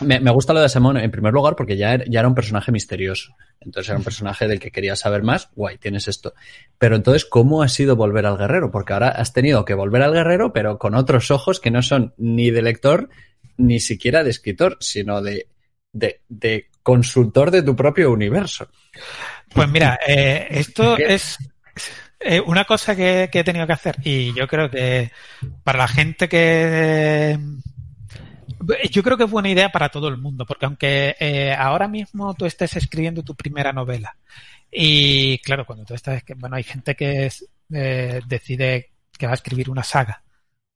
S2: me, me gusta lo de Simón en primer lugar porque ya, era- ya era un personaje misterioso. Entonces era un personaje del que querías saber más. Guay, tienes esto. Pero entonces, ¿cómo ha sido volver al guerrero? Porque ahora has tenido que volver al guerrero, pero con otros ojos que no son ni de lector, ni siquiera de escritor, sino de, de, de consultor de tu propio universo.
S4: Pues mira, eh, esto es eh, una cosa que, que he tenido que hacer y yo creo que para la gente que... Yo creo que es buena idea para todo el mundo, porque aunque eh, ahora mismo tú estés escribiendo tu primera novela y claro, cuando tú estás, bueno, hay gente que es, eh, decide que va a escribir una saga.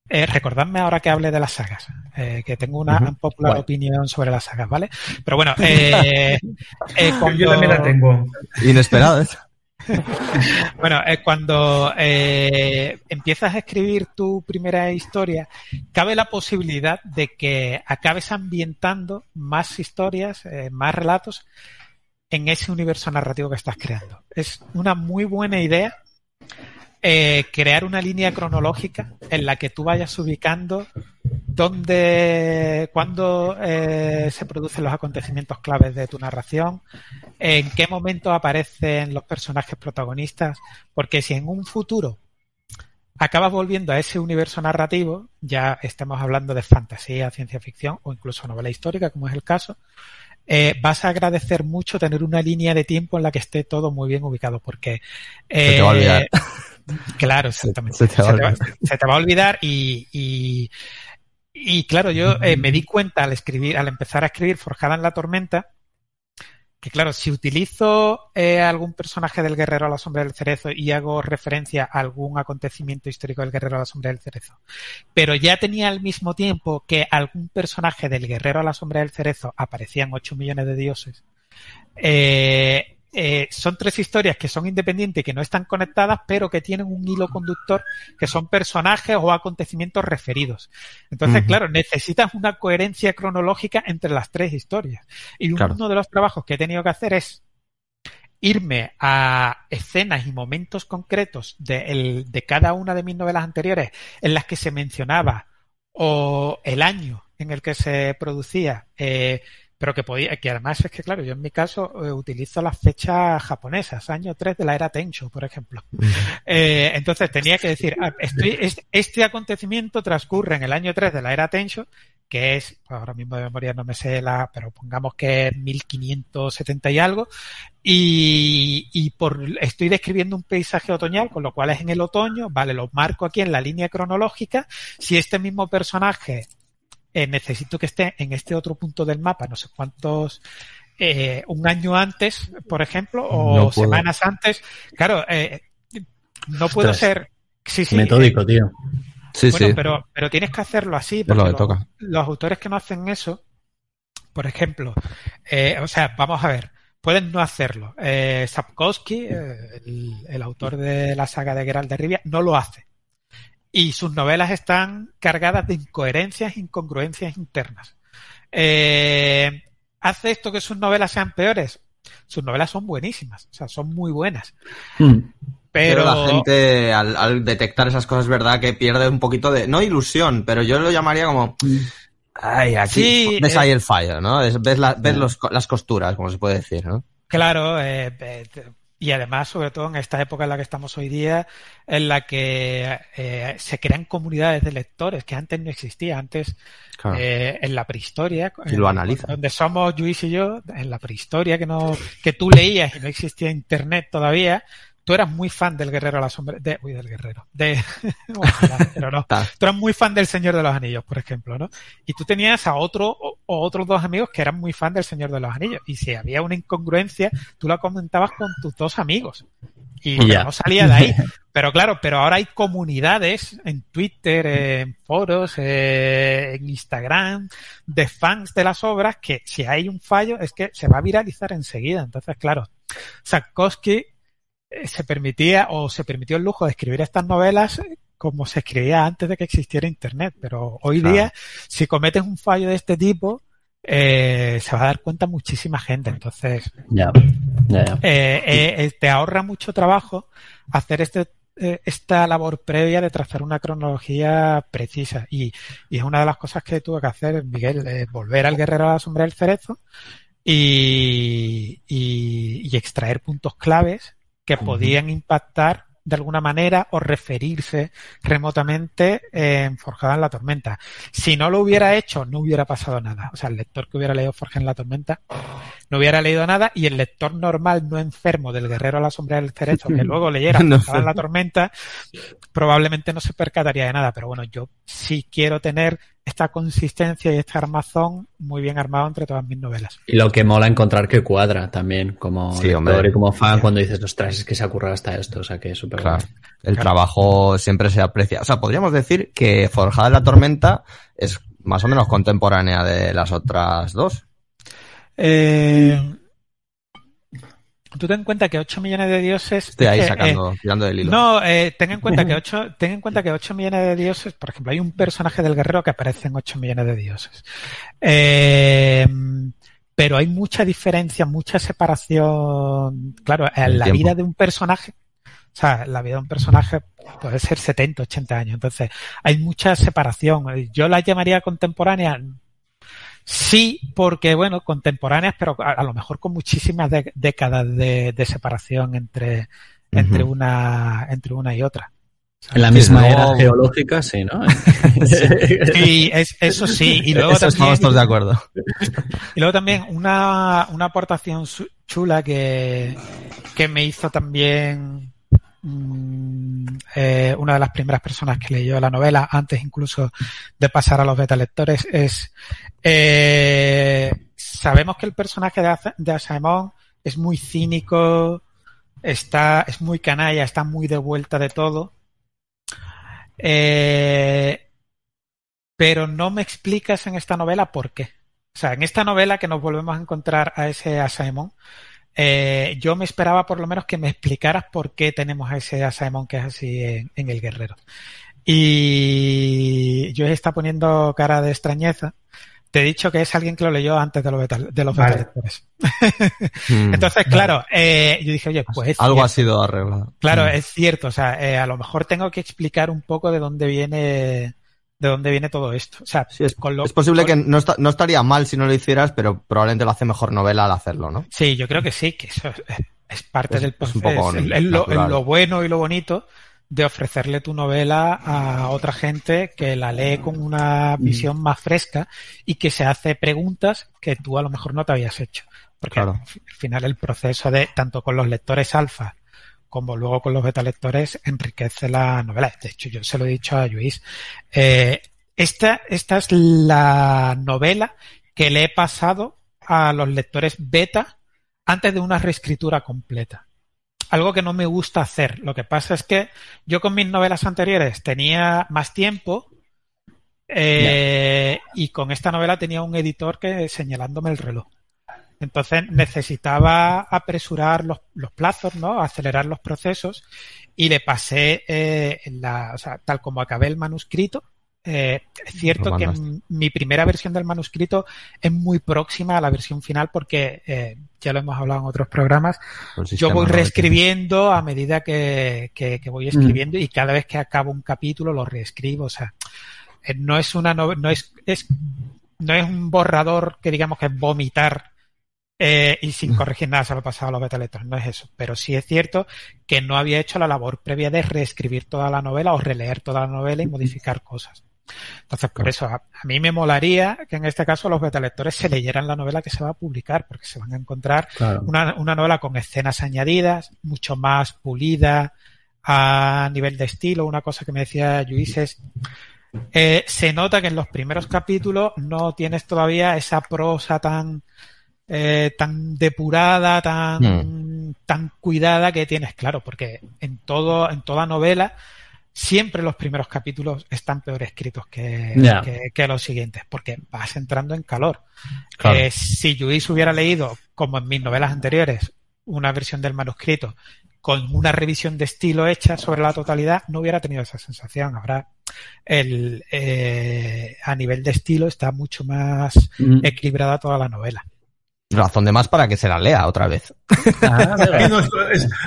S4: Eh, recordadme ahora que hable de las sagas, eh, que tengo una popular opinión sobre las sagas, ¿vale? Pero bueno, eh, eh, cuando-
S3: Yo también la tengo.
S1: Inesperado, ¿eh?
S4: Bueno, eh, cuando eh, empiezas a escribir tu primera historia, cabe la posibilidad de que acabes ambientando más historias, eh, más relatos en ese universo narrativo que estás creando. Es una muy buena idea eh, crear una línea cronológica en la que tú vayas ubicando dónde, cuándo eh, se producen los acontecimientos claves de tu narración, en qué momento aparecen los personajes protagonistas, porque si en un futuro acabas volviendo a ese universo narrativo, ya estamos hablando de fantasía, ciencia ficción o incluso novela histórica, como es el caso, eh, vas a agradecer mucho tener una línea de tiempo en la que esté todo muy bien ubicado, porque...
S1: Se te va a olvidar.
S4: Claro, exactamente.
S1: Se te va a olvidar.
S4: se te va a olvidar y, y y claro, yo eh, me di cuenta al escribir, al empezar a escribir Forjada en la Tormenta, que claro, si utilizo eh, algún personaje del Guerrero a la Sombra del Cerezo y hago referencia a algún acontecimiento histórico del Guerrero a la Sombra del Cerezo, pero ya tenía al mismo tiempo que algún personaje del Guerrero a la Sombra del Cerezo aparecían 8 millones de dioses, eh, eh, son tres historias que son independientes y que no están conectadas, pero que tienen un hilo conductor que son personajes o acontecimientos referidos. Entonces, claro, necesitas una coherencia cronológica entre las tres historias. Y
S1: Claro.
S4: uno de los trabajos que he tenido que hacer es irme a escenas y momentos concretos de, el- de cada una de mis novelas anteriores en las que se mencionaba o el año en el que se producía, eh, pero que podía, que además es que, claro, yo en mi caso eh, utilizo las fechas japonesas, año 3 de la era Tensho, por ejemplo. Eh, entonces tenía que decir, ah, estoy- este, este acontecimiento transcurre en el año 3 de la era Tensho, que es, ahora mismo de memoria no me sé la, pero pongamos que es 1570 y algo, y, y por, estoy describiendo un paisaje otoñal, con lo cual es en el otoño, vale, lo marco aquí en la línea cronológica, si este mismo personaje eh, necesito que esté en este otro punto del mapa, no sé cuántos, eh, un año antes, por ejemplo, o
S1: No
S4: semanas antes, claro, eh, no puedo
S2: Ostras.
S4: ser, sí, sí,
S2: Metódico, tío.
S1: Sí,
S4: bueno,
S1: sí.
S4: pero, pero tienes que hacerlo así,
S1: lo
S4: porque
S1: que
S4: los, los autores que no hacen eso, por ejemplo, o sea, vamos a ver, pueden no hacerlo. Sapkowski, el, el autor de la saga de Geralt de Rivia, no lo hace. Y sus novelas están cargadas de incoherencias e incongruencias internas. Eh, ¿Hace esto que sus novelas sean peores? Sus novelas son buenísimas, o sea, son muy buenas.
S2: Mm.
S1: Pero,
S4: Pero,
S1: la gente, al, al detectar esas cosas, es verdad que pierde un poquito de, no ilusión, pero yo lo llamaría como, ay, aquí
S4: Sí,
S1: ves
S4: eh.
S1: ahí el fallo, ¿no? Es- ves la- ves los- las costuras, como se puede decir, ¿no?
S4: Claro, eh, eh, y además, sobre todo en esta época en la que estamos hoy día, en la que eh, se crean comunidades de lectores que antes no existía. Antes,
S1: Claro.
S4: eh, en la prehistoria,
S1: Y lo
S4: eh,
S1: analizan.
S4: donde somos Luis y yo, en la prehistoria que no, que tú leías y no existía internet todavía, tú eras muy fan del Guerrero a la sombra, de, uy, del Guerrero, de, ojalá, pero no, tú eras muy fan del Señor de los Anillos, por ejemplo, ¿no? Y tú tenías a otro o, o otros dos amigos que eran muy fan del Señor de los Anillos. Y si había una incongruencia, tú la comentabas con tus dos amigos. Y
S2: Ya.
S4: no salía de ahí. Pero claro, pero ahora hay comunidades en Twitter, en foros, eh, en Instagram, de fans de las obras que si hay un fallo es que se va a viralizar enseguida. Entonces, claro, Sapkowski se permitía o se permitió el lujo de escribir estas novelas como se escribía antes de que existiera Internet. Pero hoy
S1: Claro.
S4: día, si cometes un fallo de este tipo, eh, se va a dar cuenta muchísima gente. Entonces,
S2: ya.
S4: eh, eh, te ahorra mucho trabajo hacer este, esta labor previa de trazar una cronología precisa. Y, y es una de las cosas que tuve que hacer, Miguel, volver al guerrero a la sombra del cerezo y, y, y extraer puntos claves que podían impactar de alguna manera o referirse remotamente en Forjada en la Tormenta. Si no lo hubiera hecho, no hubiera pasado nada. O sea, el lector que hubiera leído Forjada en la Tormenta no hubiera leído nada y el lector normal no enfermo del guerrero a la sombra del cerezo que luego leyera
S1: No
S4: Forjada en la Tormenta probablemente no se percataría de nada. Pero bueno, yo sí quiero tener esta consistencia y este armazón muy bien armado entre todas mis novelas.
S2: Y lo que mola encontrar que cuadra también como
S1: Sí,
S2: lector
S1: hombre.
S2: y como fan
S4: Sí.
S2: cuando dices, ostras, es que se ha currado hasta esto, o sea que es súper
S1: Claro. El
S4: Claro.
S1: trabajo siempre se aprecia. O sea, podríamos decir que Forjada en la Tormenta es más o menos contemporánea de las otras dos.
S4: Eh, tú ten en cuenta que 8 millones de dioses...
S1: Estoy ahí
S4: eh,
S1: sacando, tirando del
S4: eh,
S1: hilo.
S4: no, eh, ten en cuenta que 8, ten en cuenta que 8 millones de dioses, por ejemplo, hay un personaje del guerrero que aparece en 8 millones de dioses. Eh, pero hay mucha diferencia, mucha separación. Claro, en la
S1: tiempo.
S4: vida de un personaje, o sea, la vida de un personaje puede ser 70, 80 años. Entonces, hay mucha separación. Yo la llamaría contemporánea. Sí, porque, bueno, contemporáneas, pero a, a lo mejor con muchísimas de- décadas de, de separación entre, entre, una, entre una y otra.
S2: En la misma
S1: luego-
S2: era geológica, sí, ¿no?
S4: Sí, es, eso sí. Y luego
S1: Eso
S4: también,
S1: estamos todos de acuerdo.
S4: Y luego también una, una aportación chula que, que me hizo también mm, eh, una de las primeras personas que leyó la novela, antes incluso de pasar a los beta lectores, es eh, sabemos que el personaje de, de Asaemon es muy cínico, está, es muy canalla, está muy de vuelta de todo. Eh, pero no me explicas en esta novela por qué. O sea, en esta novela que nos volvemos a encontrar a ese Asaemon, eh, yo me esperaba por lo menos que me explicaras por qué tenemos a ese Asaemon que es así en, en el guerrero. Y yo está poniendo cara de extrañeza te he dicho que es alguien que lo leyó antes de los beta, de los vale. mm, Entonces, claro, vale. eh, yo dije, oye, pues.
S1: Algo cierto. ha sido arreglado.
S4: Claro, mm. es cierto. O sea, eh, a lo mejor tengo que explicar un poco de dónde viene. De dónde viene todo esto. O sea,
S1: sí, es, lo, es, posible con... que no, está, no, estaría mal si no lo hicieras, pero probablemente lo hace mejor novela al hacerlo, ¿no?
S4: Sí, yo creo que sí, que eso es, es parte del proceso. Es, un poco es, es lo, lo, bueno y lo bonito de ofrecerle tu novela a otra gente que la lee con una visión más fresca y que se hace preguntas que tú a lo mejor no te habías hecho. Porque claro. al final el proceso de, tanto con los lectores alfa como luego con los beta lectores, enriquece la novela. De hecho, yo se lo he dicho a Luis. Eh, esta, esta es la novela que le he pasado a los lectores beta antes de una reescritura completa algo que no me gusta hacer. Lo que pasa es que yo con mis novelas anteriores tenía más tiempo eh, yeah. y con esta novela tenía un editor que señalándome el reloj. Entonces necesitaba apresurar los, los plazos, ¿no? Acelerar los procesos y le pasé, eh, en la, o sea, tal como acabé el manuscrito, eh, es cierto que mi primera versión del manuscrito es muy próxima a la versión final porque eh, ya lo hemos hablado en otros programas. Yo voy reescribiendo a medida que, que, que voy escribiendo mm. y cada vez que acabo un capítulo lo reescribo. O sea, eh, no es una no, no es, es no es un borrador que digamos que es vomitar eh, y sin corregir nada se lo he pasado a los beta lectores, no es eso. Pero sí es cierto que no había hecho la labor previa de reescribir toda la novela o releer toda la novela y modificar cosas. Entonces, por eso, a, a, mí me molaría que en este caso los beta lectores se leyeran la novela que se va a publicar, porque se van a encontrar claro. una, una, novela con escenas añadidas, mucho más pulida a nivel de estilo. Una cosa que me decía Luis es, eh, se nota que en los primeros capítulos no tienes todavía esa prosa tan, eh, tan depurada, tan, mm. tan cuidada que tienes, claro, porque en todo, en toda novela, siempre los primeros capítulos están peor escritos que, yeah. que, que, los siguientes, porque vas entrando en calor. Claro. Eh, si Luis hubiera leído, como en mis novelas anteriores, una versión del manuscrito con una revisión de estilo hecha sobre la totalidad, no hubiera tenido esa sensación. Ahora, el, eh, a nivel de estilo está mucho más mm. equilibrada toda la novela
S1: razón de más para que se la lea otra vez.
S3: Ah, no,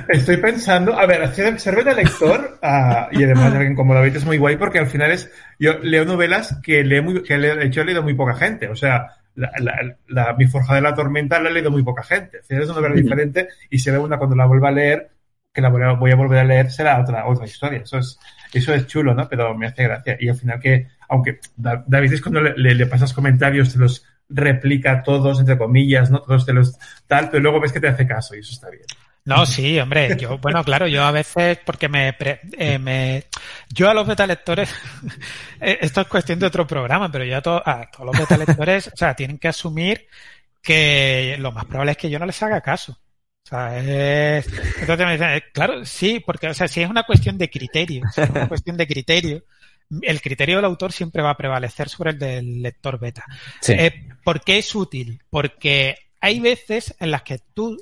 S3: estoy pensando, a ver, ser beta lector, uh, y además alguien como David es muy guay porque al final es, yo leo novelas que, lee muy, que de hecho he leído muy poca gente, o sea, la, la, la, Mi Forja de la Tormenta la ha leído muy poca gente, es una novela diferente y se ve una cuando la vuelva a leer, que la voy a volver a leer, será otra, otra historia, eso es, eso es chulo, ¿no? Pero me hace gracia. Y al final que, aunque David es cuando le, le, le pasas comentarios, te los replica todos, entre comillas, ¿no? Todos de los tal, pero luego ves que te hace caso y eso está bien.
S4: No, sí, hombre, yo, bueno, claro, yo a veces, porque me, eh, me yo a los beta lectores, eh, esto es cuestión de otro programa, pero yo a, to, a todos los beta lectores, o sea, tienen que asumir que lo más probable es que yo no les haga caso. O sea, es, entonces me dicen, eh, claro, sí, porque, o sea, si es una cuestión de criterio, es una cuestión de criterio, el criterio del autor siempre va a prevalecer sobre el del lector beta. Sí. Eh, ¿Por qué es útil? Porque hay veces en las que tú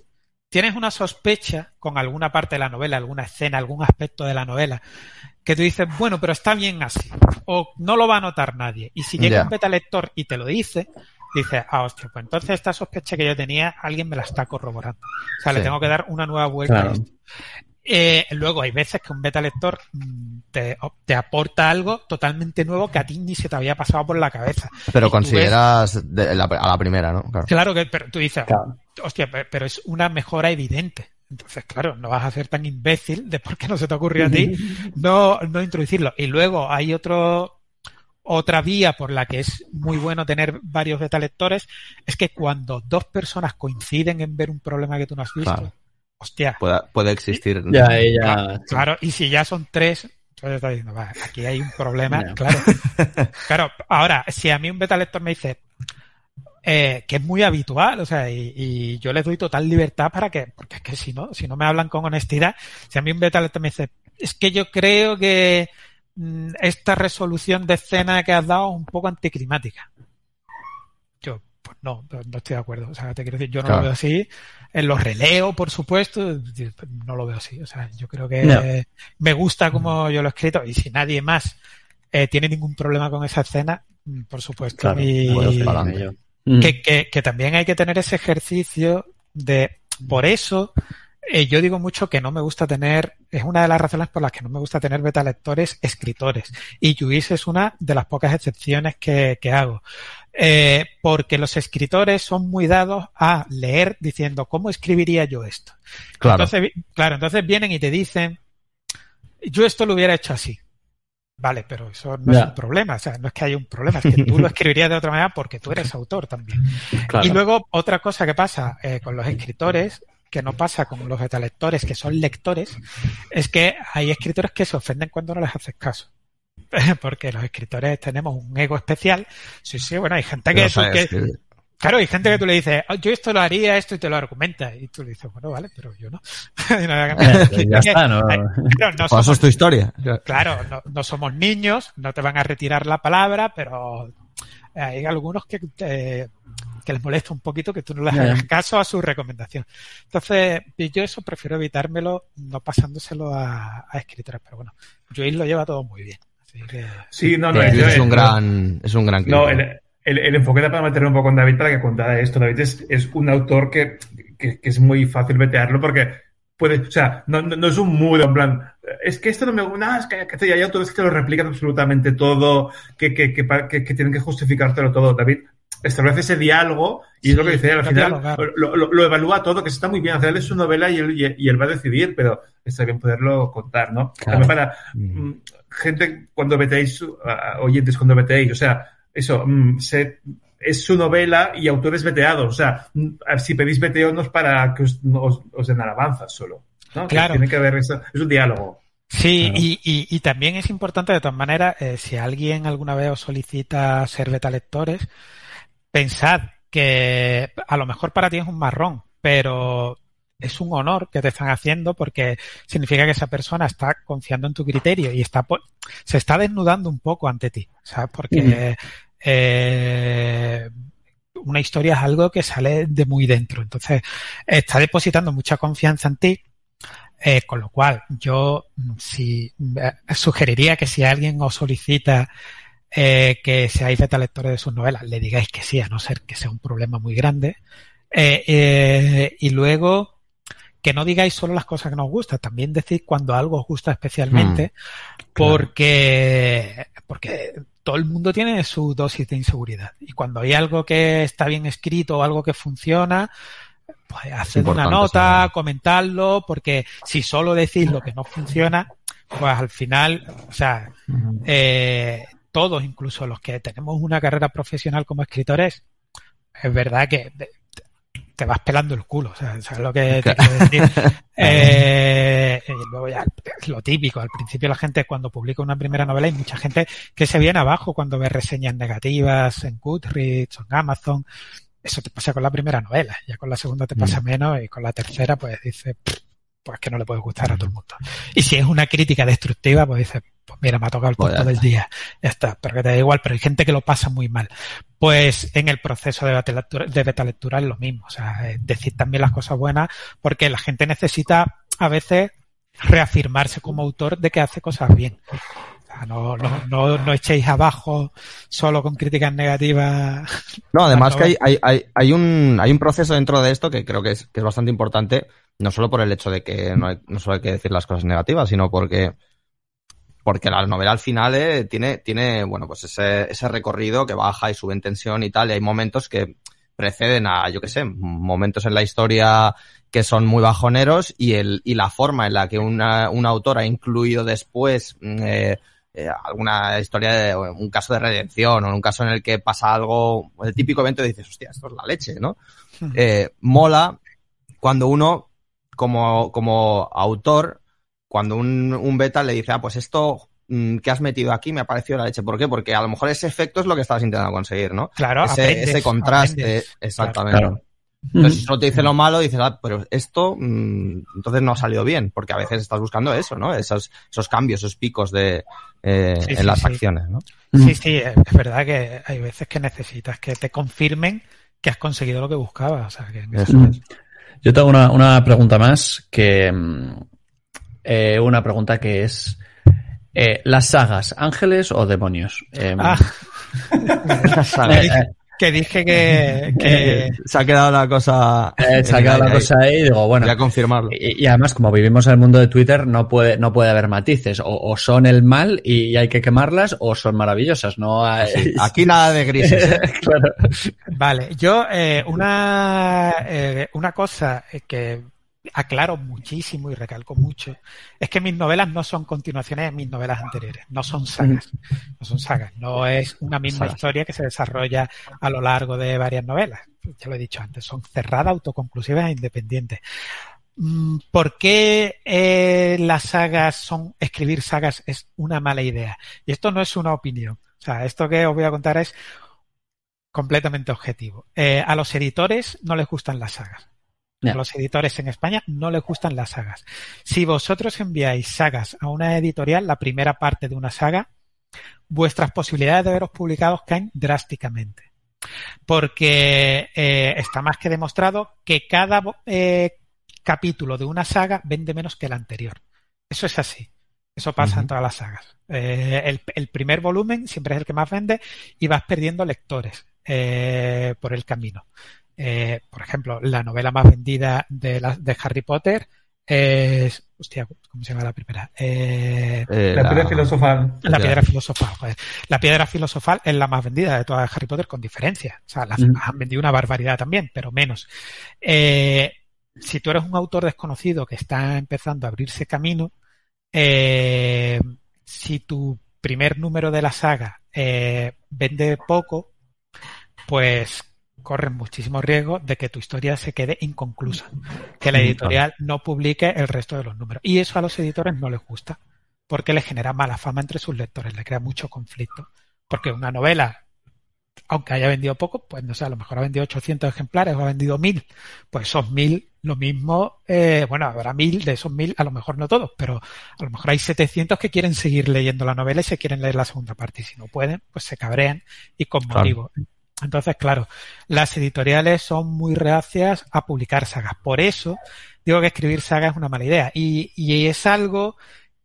S4: tienes una sospecha con alguna parte de la novela, alguna escena, algún aspecto de la novela, que tú dices, bueno, pero está bien así, o no lo va a notar nadie. Y si llega yeah. un beta lector y te lo dice, dices, ah, hostia, pues entonces esta sospecha que yo tenía, alguien me la está corroborando. O sea, sí. le tengo que dar una nueva vuelta claro. a esto. Eh, luego hay veces que un beta lector mm, te, te, aporta algo totalmente nuevo que a ti ni se te había pasado por la cabeza.
S1: Pero y consideras ves, la, a la primera, ¿no?
S4: Claro, claro que pero tú dices, claro. hostia, pero es una mejora evidente. Entonces, claro, no vas a ser tan imbécil de por qué no se te ocurrió a ti no, no introducirlo. Y luego hay otro, otra vía por la que es muy bueno tener varios beta lectores, es que cuando dos personas coinciden en ver un problema que tú no has visto, claro hostia.
S1: Puede, puede existir.
S2: Ya, ella.
S4: Claro, claro, y si ya son tres, entonces está diciendo, va, aquí hay un problema,
S2: Ya.
S4: claro. Claro, ahora, si a mí un beta lector me dice eh, que es muy habitual, o sea, y, y yo les doy total libertad para que, porque es que si no, si no me hablan con honestidad, si a mí un beta lector me dice, es que yo creo que mm, esta resolución de escena que has dado es un poco anticlimática. Yo, pues no, no no estoy de acuerdo. O sea, te quiero decir, yo no
S1: Claro.
S4: lo veo así. En los releo, por supuesto, no lo veo así. O sea, yo creo que
S2: No.
S4: me gusta como yo lo he escrito y si nadie más eh, tiene ningún problema con esa escena, mm, por supuesto.
S2: Claro,
S4: y.
S2: Mm.
S4: que, que, que también hay que tener ese ejercicio de, por eso, eh, yo digo mucho que no me gusta tener, es una de las razones por las que no me gusta tener beta lectores escritores. Y Lluís es una de las pocas excepciones que, que hago. Eh, porque los escritores son muy dados a leer diciendo, ¿cómo escribiría yo esto?
S1: Claro.
S4: Entonces, claro, entonces vienen y te dicen, yo esto lo hubiera hecho así. Vale, pero eso no es un problema, o sea, no es que haya un problema, es que tú lo escribirías de otra manera porque tú eres autor también.
S2: Claro.
S4: Y luego otra cosa que pasa eh, con los escritores, que no pasa con los betalectores, que son lectores, es que hay escritores que se ofenden cuando no les haces caso. Porque los escritores tenemos un ego especial. Sí, sí, bueno, hay gente que, tú-. Claro, hay gente que tú le dices, "Oh, yo esto lo haría, esto y te lo argumenta. Y tú le dices, bueno, vale, pero yo no. Y no,
S2: ya está, ¿no?
S4: Claro, no
S1: eso
S4: somos,
S1: es tu historia.
S4: claro, no, no somos niños, no te van a retirar la palabra, pero hay algunos que, que les molesta un poquito que tú no les hagas caso a su recomendación. Entonces, yo eso prefiero evitármelo, no pasándoselo a, a escritores. Pero bueno, Joel lo lleva todo muy bien. Así que,
S3: Sí, no, no.
S1: Es,
S3: yo-
S1: un gran, es un gran
S3: No, el, el, el enfoque era para meterme un poco con David para que contara esto. David es, es un autor que, que, que es muy fácil vetearlo porque puede, o sea, no, no, no es un muro en plan, es que esto no me gusta, es que, que hay autores que te lo replican absolutamente todo, que, que, que, pa- que- que tienen que justificártelo todo. David establece ese diálogo y es lo que dice él, al final lo, lo- lo evalúa todo, que está muy bien, hacerle su novela y él, y, y él va a decidir, pero está bien poderlo contar, ¿no?
S2: Claro.
S3: También para, mm, gente cuando veteáis, uh, oyentes cuando veteáis, o sea, eso, mm, se- es su novela y autores veteados, o sea, mm, si pedís veteo no es para que os, os den alabanzas solo, ¿no? Que
S4: Claro.
S3: Tiene que haber eso, es un diálogo.
S4: Sí,
S2: Claro.
S4: y, y, y también es importante, de todas maneras, eh, si alguien alguna vez os solicita ser beta lectores, pensad que a lo mejor para ti es un marrón, pero es un honor que te están haciendo porque significa que esa persona está confiando en tu criterio y está se está desnudando un poco ante ti, ¿sabes? Porque eh, una historia es algo que sale de muy dentro, entonces está depositando mucha confianza en ti eh, con lo cual, yo mm, si, eh, sugeriría que si alguien os solicita eh, que seáis beta lectores de sus novelas, le digáis que sí, a no ser que sea un problema muy grande. Eh, eh, y luego, que no digáis solo las cosas que nos gustan, también decid cuando algo os gusta especialmente, porque, porque todo el mundo tiene su dosis de inseguridad. Y cuando hay algo que está bien escrito o algo que funciona, pues haced una nota,
S1: saberlo.
S4: comentarlo, porque si solo decís lo que no funciona, pues al final, o sea, eh, todos, incluso los que tenemos una carrera profesional como escritores, es verdad que te, vas pelando el culo, o sea, ¿sabes lo que te quiero decir? Eh, y luego ya lo típico, al principio la gente cuando publica una primera novela hay mucha gente que se viene abajo cuando ve reseñas negativas en Goodreads o en Amazon. Eso te pasa con la primera novela, ya con la segunda te pasa menos y con la tercera pues dices, "Pff, pues que no le puede gustar a todo el mundo. Y si es una crítica destructiva, pues dices, pues mira, me ha tocado el
S1: Pues ya
S4: tonto del día. Ya está, pero que te da igual, pero hay gente que lo pasa muy mal. Pues en el proceso de beta lectura, de beta lectura es lo mismo. O sea, decir también las cosas buenas, porque la gente necesita a veces reafirmarse como autor de que hace cosas bien. Sea, no, no, no, no echéis abajo solo con críticas negativas.
S1: No, además que hay, hay, hay, hay un, hay un proceso dentro de esto que creo que es, que es bastante importante, no solo por el hecho de que no, hay- no solo hay que decir las cosas negativas, sino porque, porque la novela al final eh, tiene, tiene, bueno, pues ese, ese recorrido que baja y sube en tensión y tal, y hay momentos que preceden a, yo qué sé, momentos en la historia que son muy bajoneros y, el, y la forma en la que una, un autor ha incluido después mm, eh, eh, alguna historia de un caso de redención o un caso en el que pasa algo, el típico evento y dices, hostia, esto es la leche, ¿no? Eh, mola cuando uno como, como autor, cuando un, un beta le dice, ah, pues esto mm, que has metido aquí me ha parecido la leche. ¿Por qué? Porque a lo mejor ese efecto es lo que estabas intentando conseguir, ¿no?
S4: Claro,
S1: ese,
S4: aprendes,
S1: ese contraste,
S4: aprendes.
S1: exactamente.
S2: Claro.
S1: Entonces, si solo te dice lo malo, dices, ah, pero esto mm, entonces no ha salido bien, porque a veces estás buscando eso, ¿no? Esos, esos cambios, esos picos de, eh,
S4: Sí,
S1: en
S4: sí,
S1: las
S4: sí.
S1: acciones, ¿no?
S4: Sí, sí, es verdad que hay veces que necesitas que te confirmen que has conseguido lo que buscabas. O sea, que en ese
S1: Eso es.
S2: Yo tengo una, una pregunta más que mm, eh, una pregunta que es eh, las sagas, ángeles o demonios. Eh,
S4: Ah, que dije que, que-
S1: Se ha quedado la cosa.
S2: eh, se ha quedado la
S1: ahí,
S2: cosa ahí y digo, bueno,
S1: Voy a confirmarlo.
S2: Y, y además, como vivimos en el mundo de Twitter, no puede, no puede haber matices. O, o son el mal y hay que quemarlas, o son maravillosas. No hay...
S1: Sí, Aquí nada de grises. ¿eh?
S2: Claro.
S4: Vale, yo eh, una, eh, una cosa eh, que aclaro muchísimo y recalco mucho es que mis novelas no son continuaciones de mis novelas anteriores, no son sagas, no son sagas, no es una misma
S1: Sagas.
S4: historia que se desarrolla a lo largo de varias novelas. Ya lo he dicho antes, son cerradas, autoconclusivas e independientes. Mm, ¿Por qué eh, las sagas son, escribir sagas es una mala idea? Y esto no es una opinión. O sea, esto que os voy a contar es completamente objetivo. Eh, a los editores no les gustan las sagas. A los editores en España no les gustan las sagas. Si vosotros enviáis sagas a una editorial, la primera parte de una saga, vuestras posibilidades de veros publicados caen drásticamente. Porque eh, está más que demostrado que cada eh, capítulo de una saga vende menos que el anterior. Eso es así. Eso pasa en todas las sagas. Eh, el, el primer volumen siempre es el que más vende y vas perdiendo lectores por el camino. Eh, por ejemplo, la novela más vendida de, la- de Harry Potter es. Hostia, ¿cómo se llama la primera? Eh,
S1: Eh,
S3: La piedra filosofal.
S4: la
S1: Ya.
S4: piedra filosofal. joder. La piedra filosofal es la más vendida de todas de Harry Potter con diferencia. O sea, las
S2: Mm.
S4: han vendido una barbaridad también, pero menos. Eh, si tú eres un autor desconocido que está empezando a abrirse camino, eh, si tu primer número de la saga eh, vende poco, pues corres muchísimo riesgo de que tu historia se quede inconclusa, que la
S2: Mm,
S4: editorial no publique el resto de los números. Y eso a los editores no les gusta, porque les genera mala fama entre sus lectores, le crea mucho conflicto. Porque una novela, aunque haya vendido poco, pues no sé, a lo mejor ha vendido 800 ejemplares o ha vendido 1000, pues esos 1000, lo mismo, eh, bueno, habrá 1000, de esos 1000, a lo mejor no todos, pero a lo mejor hay 700 que quieren seguir leyendo la novela y se quieren leer la segunda parte, y si no pueden, pues se cabrean y con
S1: Claro.
S4: motivo. Entonces, claro, las editoriales son muy reacias a publicar sagas. Por eso digo que escribir sagas es una mala idea. Y, y es algo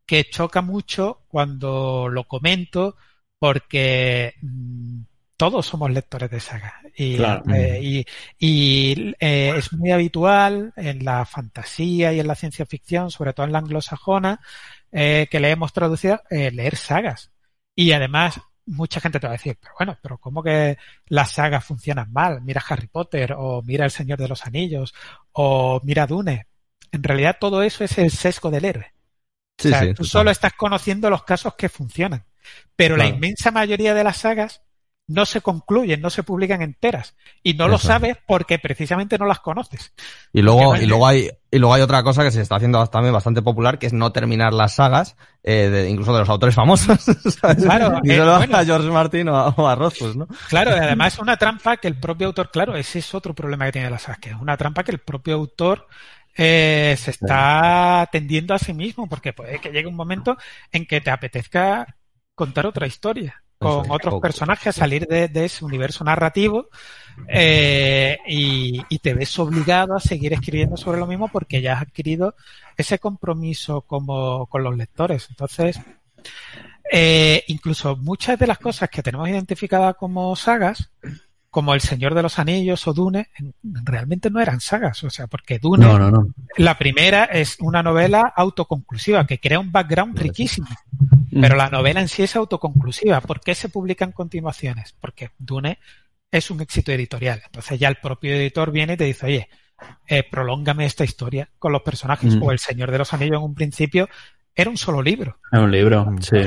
S4: que choca mucho cuando lo comento porque mm, todos somos lectores de sagas. Y,
S2: Claro.
S4: eh, y, y, eh, es muy habitual en la fantasía y en la ciencia ficción, sobre todo en la anglosajona, eh, que leemos traducidas, eh, leer sagas. Y además, mucha gente te va a decir, pero bueno, pero ¿cómo que las sagas funcionan mal? Mira Harry Potter, o mira El Señor de los Anillos, o mira Dune. En realidad todo eso es el sesgo del héroe.
S1: Sí,
S4: o sea,
S1: sí,
S4: tú
S1: total.
S4: solo estás conociendo los casos que funcionan. Pero la inmensa mayoría de las sagas no se concluyen, no se publican enteras. Y no lo sabes porque precisamente no las conoces.
S1: Y luego,
S4: no
S1: y luego hay, y luego hay otra cosa que se está haciendo también bastante popular, que es no terminar las sagas, eh, de- incluso de los autores famosos. ¿sabes?
S4: Claro,
S1: y
S4: eh,
S1: solo
S4: bueno.
S1: a George Martin o a, o a Rothfuss, ¿no?
S4: Claro, y además es una trampa que el propio autor, claro, ese es otro problema que tiene la sagas, que es una trampa que el propio autor eh, se está tendiendo a sí mismo, porque puede que llegue un momento en que te apetezca contar otra historia con otros
S1: poco.
S4: personajes, salir de, de ese universo narrativo eh, y, y te ves obligado a seguir escribiendo sobre lo mismo porque ya has adquirido ese compromiso como con los lectores. Entonces, eh, incluso muchas de las cosas que tenemos identificadas como sagas, como El Señor de los Anillos o Dune, en- realmente no eran sagas. O sea, porque Dune,
S2: No, no, no.
S4: la primera es una novela autoconclusiva que crea un background riquísimo.
S2: Mm.
S4: Pero la novela en sí es autoconclusiva. ¿Por qué se publican continuaciones? Porque Dune es un éxito editorial. Entonces ya el propio editor viene y te dice, oye, eh, prolóngame esta historia con los personajes.
S2: Mm.
S4: O El Señor de los Anillos en un principio era un solo libro.
S2: Es un libro, sí.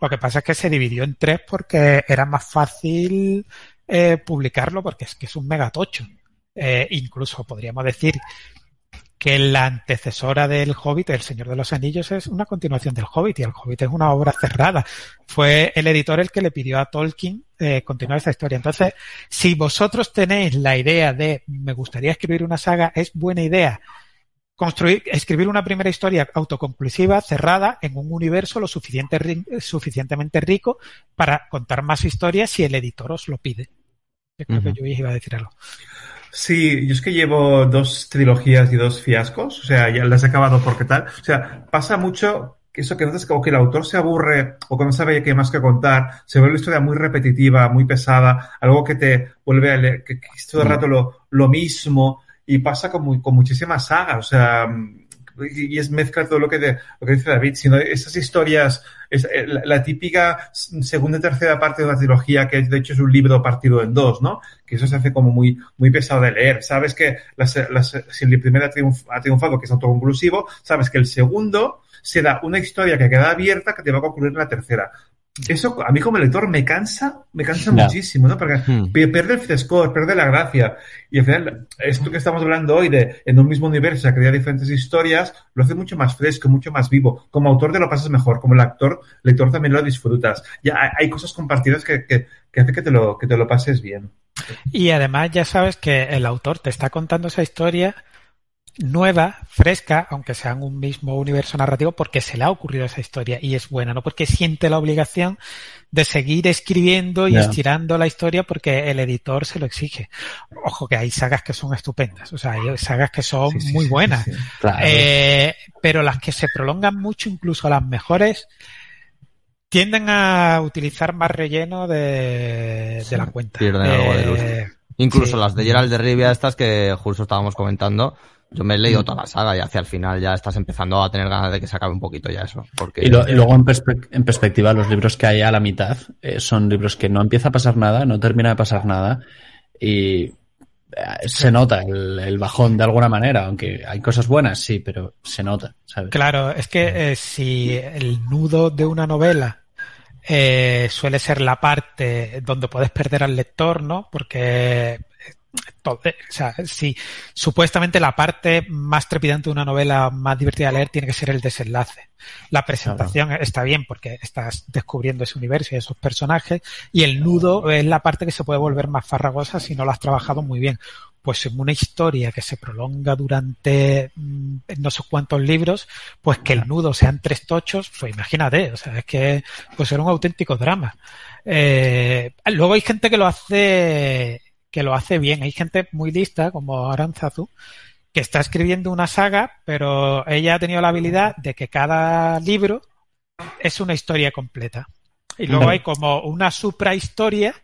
S4: Lo que pasa es que se dividió en tres porque era más fácil eh, publicarlo porque es que es un megatocho. Eh, incluso podríamos decir que la antecesora del Hobbit, El Señor de los Anillos, es una continuación del Hobbit y el Hobbit es una obra cerrada. Fue el editor el que le pidió a Tolkien eh, continuar esa historia. Entonces, si vosotros tenéis la idea de me gustaría escribir una saga, es buena idea construir, escribir una primera historia autoconclusiva, cerrada, en un universo lo suficiente, suficientemente rico para contar más historias si el editor os lo pide. Yo creo que yo iba a decir algo.
S3: Sí, yo es que llevo dos trilogías y dos fiascos, o sea, ya las he acabado porque tal. O sea, pasa mucho que eso que notas como que el autor se aburre o que no sabe qué más que contar, se vuelve una historia muy repetitiva, muy pesada, algo que te vuelve a leer, que, es todo el rato lo, lo mismo y pasa con, con muchísimas sagas, o sea, y es mezcla todo lo que, lo que dice David, sino esas historias, es, eh, la, típica segunda y tercera parte de una trilogía, que de hecho es un libro partido en dos, ¿no? Que eso se hace como muy, muy pesado de leer. Sabes que las, si el primero ha, ha triunfado, que es autoconclusivo, sabes que el segundo será una historia que queda abierta que te va a concluir en la tercera. Eso a mí como lector me cansa, me cansa muchísimo, ¿no? Porque hmm. pierde el frescor, pierde la gracia. Y al final, esto que estamos hablando hoy de en un mismo universo crear diferentes historias, lo hace mucho más fresco, mucho más vivo. Como autor te lo pasas mejor, como el actor, lector también lo disfrutas. Ya hay, cosas compartidas que, que, que hace que te, lo, que te lo pases bien.
S4: Y además ya sabes que el autor te está contando esa historia nueva, fresca, aunque sea en un mismo universo narrativo, porque se le ha ocurrido esa historia y es buena, no porque siente la obligación de seguir escribiendo y estirando la historia porque el editor se lo exige. Ojo que hay sagas que son estupendas, o sea, hay sagas que son muy buenas, eh, pero las que se prolongan mucho, incluso las mejores, tienden a utilizar más relleno de, la cuenta.
S1: Eh, incluso las de Gerald de Rivia, estas que justo estábamos comentando, yo me he leído mm. toda la saga y hacia el final ya estás empezando a tener ganas de que se acabe un poquito ya eso. Porque...
S2: Y, luego en, perspectiva, los libros que hay a la mitad eh, son libros que no empieza a pasar nada, no termina de pasar nada y eh, se nota el, bajón de alguna manera, aunque hay cosas buenas, sí, pero se nota, ¿sabes?
S4: Claro, es que eh, si el nudo de una novela suele ser la parte donde puedes perder al lector, ¿no? Porque todo, o sea, si supuestamente la parte más trepidante de una novela más divertida de leer tiene que ser el desenlace. La presentación está bien porque estás descubriendo ese universo y esos personajes y el nudo es la parte que se puede volver más farragosa si no lo has trabajado muy bien. Pues en una historia que se prolonga durante mm, no sé cuántos libros, pues que el nudo sean tres tochos, pues imagínate, o sea, es que pues era un auténtico drama. Eh, luego hay gente que lo hace que lo hace bien. Hay gente muy lista, como Aranzazu, que está escribiendo una saga, pero ella ha tenido la habilidad de que cada libro es una historia completa. Y luego hay como una suprahistoria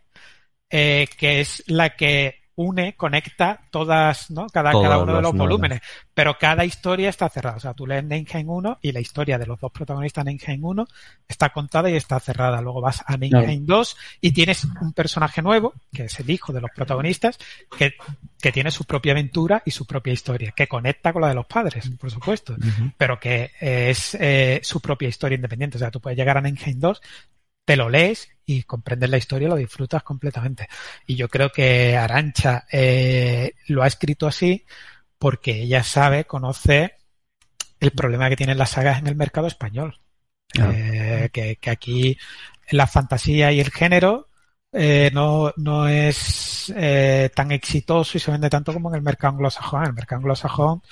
S4: eh, que es la que une, conecta todas, ¿no? Cada, cada uno de los volúmenes. Pero cada historia está cerrada. O sea, tú lees Neinheim 1 y la historia de los dos protagonistas de Neinheim 1 está contada y está cerrada. Luego vas a Neinheim 2 y tienes un personaje nuevo, que es el hijo de los protagonistas, que, que tiene su propia aventura y su propia historia, que conecta con la de los padres, por supuesto, pero que es eh, su propia historia independiente. O sea, tú puedes llegar a Neinheim 2, te lo lees y comprendes la historia, lo disfrutas completamente. Y yo creo que Arancha eh, lo ha escrito así porque ella sabe, conoce el problema que tienen las sagas en el mercado español. Eh, que, aquí la fantasía y el género eh, no, no es tan exitoso y se vende tanto como en el mercado anglosajón. En el mercado anglosajón,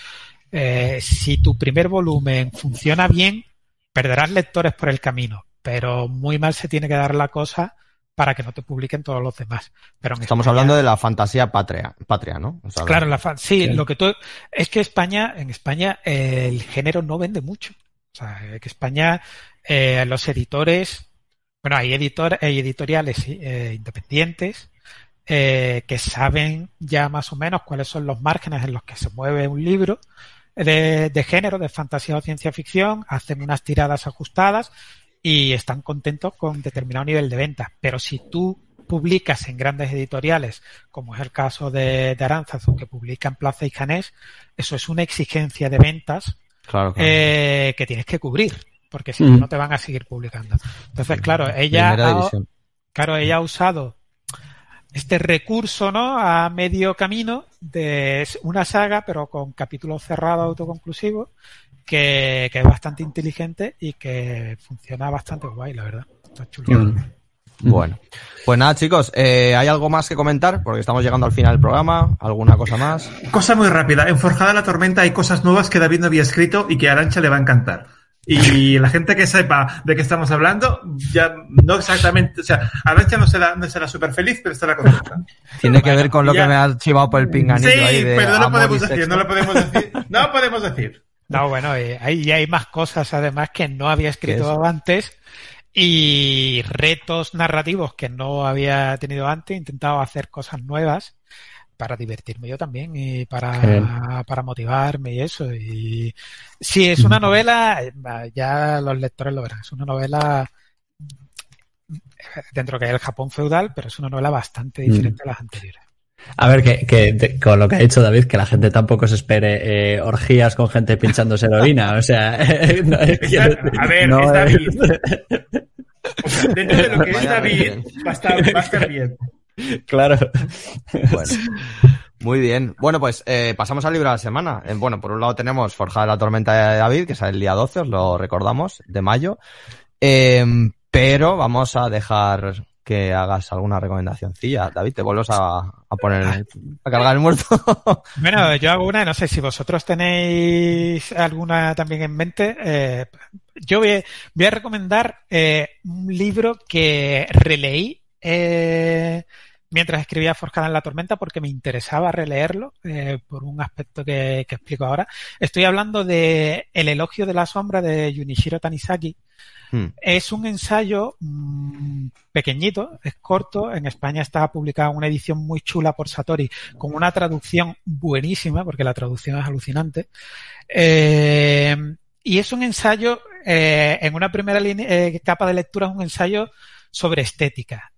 S4: si tu primer volumen funciona bien, perderás lectores por el camino pero muy mal se tiene que dar la cosa para que no te publiquen todos los demás. Pero
S1: Estamos hablando de la fantasía patria, patria ¿no?
S4: claro, la sí, lo que tú es que España, en España eh, el género no vende mucho. O sea, que España eh, los editores, bueno, hay editores, hay editoriales eh, independientes que saben ya más o menos cuáles son los márgenes en los que se mueve un libro de, de género, de fantasía o ciencia ficción, hacen unas tiradas ajustadas y están contentos con determinado nivel de venta. Pero si tú publicas en grandes editoriales, como es el caso de, de Aranzazu, que publica en Plaza y Janés, eso es una exigencia de ventas eh, que tienes que cubrir, porque si no, mm. no te van a seguir publicando. Entonces, claro, ella ha, claro, ella ha usado este recurso, ¿no? A medio camino de una saga, pero con capítulos cerrados autoconclusivos, que, que es bastante inteligente y que funciona bastante guay, la verdad. Está chulo.
S1: Mm. Bueno, pues nada, chicos, eh, ¿hay algo más que comentar? Porque estamos llegando al final del programa. ¿Alguna cosa más?
S3: Cosa muy rápida. En Forjada la Tormenta hay cosas nuevas que David no había escrito y que a Arancha le va a encantar. Y la gente que sepa de qué estamos hablando, ya no exactamente, o sea, Arancha no será, no será súper feliz, pero estará contenta.
S1: Tiene que ver con lo
S3: ya.
S1: que me ha chivado por el pinganillo
S3: Sí,
S1: ahí de
S3: pero no lo podemos decir, no lo podemos decir. No podemos decir.
S4: No, bueno, eh, hay, y hay más cosas además que no había
S1: ¿Qué
S4: escrito antes y retos narrativos que no había tenido antes. He intentado hacer cosas nuevas para divertirme yo también y para, para motivarme y eso. Y si es una novela, eh, ya los lectores lo verán, es una novela dentro que hay el Japón feudal, pero es una novela bastante diferente a las anteriores.
S2: A ver, que, que de- con lo que ha dicho David, que la gente tampoco se espere eh, orgías con gente pinchándose heroína. O sea, no, quiero-
S3: a ver,
S2: no
S3: es David.
S2: es-
S3: O sea, dentro de lo que es David, va a estar, va a estar bien.
S2: Claro.
S1: Bueno, muy bien. Bueno, pues eh, pasamos al libro de la semana. Eh, bueno, por un lado tenemos Forjada la Tormenta de David, que sale el día 12, os lo recordamos, de mayo. Eh, pero vamos a dejar que hagas alguna recomendacioncilla. David, te vuelves a, a poner, a cargar el muerto.
S4: Bueno, yo hago una, no sé si vosotros tenéis alguna también en mente. Eh, yo voy, voy a recomendar eh, un libro que releí eh, mientras escribía Forjada en la Tormenta porque me interesaba releerlo eh, por un aspecto que, que explico ahora. Estoy hablando de El elogio de la sombra de Junichiro Tanizaki.
S1: Hmm.
S4: Es un ensayo mmm, pequeñito, es corto. En España está publicada una edición muy chula por Satori con una traducción buenísima, porque la traducción es alucinante. Eh, y es un ensayo, eh, en una primera línea, eh, capa de lectura, es un ensayo sobre estética.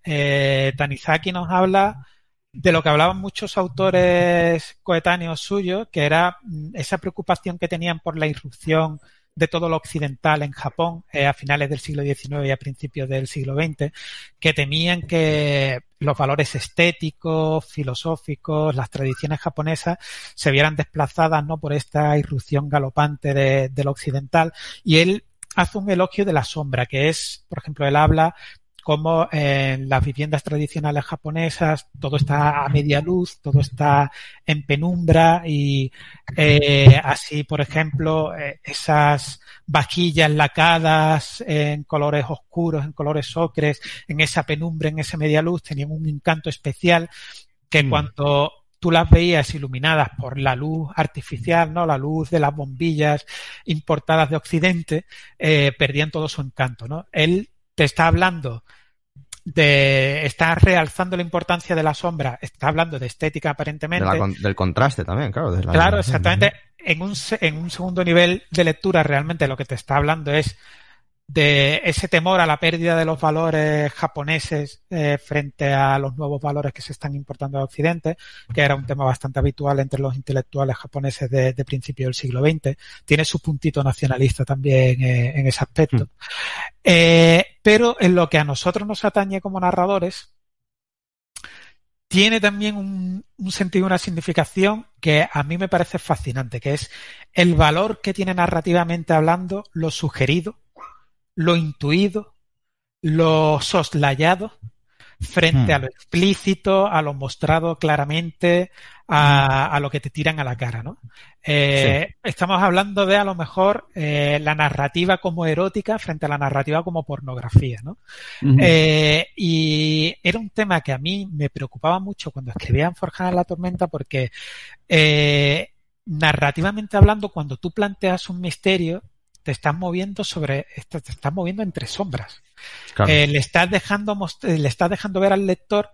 S4: Tanizaki nos habla de lo que hablaban muchos autores coetáneos suyos, que era mm, esa preocupación que tenían por la irrupción de todo lo occidental en Japón eh, a finales del siglo XIX y a principios del siglo XX, que temían que los valores estéticos, filosóficos, las tradiciones japonesas se vieran desplazadas no por esta irrupción galopante de, de lo occidental. Y él hace un elogio de la sombra, que es, por ejemplo, él habla como en las viviendas tradicionales japonesas todo está a media luz, todo está en penumbra y eh, así, por ejemplo, eh, esas vaquillas lacadas en colores oscuros, en colores ocres, en esa penumbra, en esa media luz, tenían un encanto especial que
S1: Mm.
S4: cuando tú las veías iluminadas por la luz artificial, ¿no? La luz de las bombillas importadas de Occidente, eh, perdían todo su encanto, ¿no? Él te está hablando de, está realzando la importancia de la sombra, está hablando de estética
S1: De
S4: aparentemente.
S1: la del contraste también, claro. de la-
S4: Claro, exactamente. En un, en un segundo nivel de lectura, realmente lo que te está hablando es de ese temor a la pérdida de los valores japoneses eh, frente a los nuevos valores que se están importando de Occidente, que era un tema bastante habitual entre los intelectuales japoneses de, de principio del siglo XX. Tiene su puntito nacionalista también eh, en ese aspecto. Eh, pero en lo que a nosotros nos atañe como narradores, tiene también un, un sentido, una significación que a mí me parece fascinante, que es el valor que tiene narrativamente hablando lo sugerido, lo intuido, lo soslayado frente
S1: Hmm.
S4: a lo explícito, a lo mostrado claramente, a, a lo que te tiran a la cara, ¿no? Eh, Estamos hablando de a lo mejor eh, la narrativa como erótica frente a la narrativa como pornografía, ¿no? Eh, y era un tema que a mí me preocupaba mucho cuando escribía en Forjada la Tormenta porque narrativamente hablando, cuando tú planteas un misterio, te estás moviendo sobre, te estás moviendo entre sombras.
S1: Claro.
S4: Eh, le estás dejando eh, le estás dejando ver al lector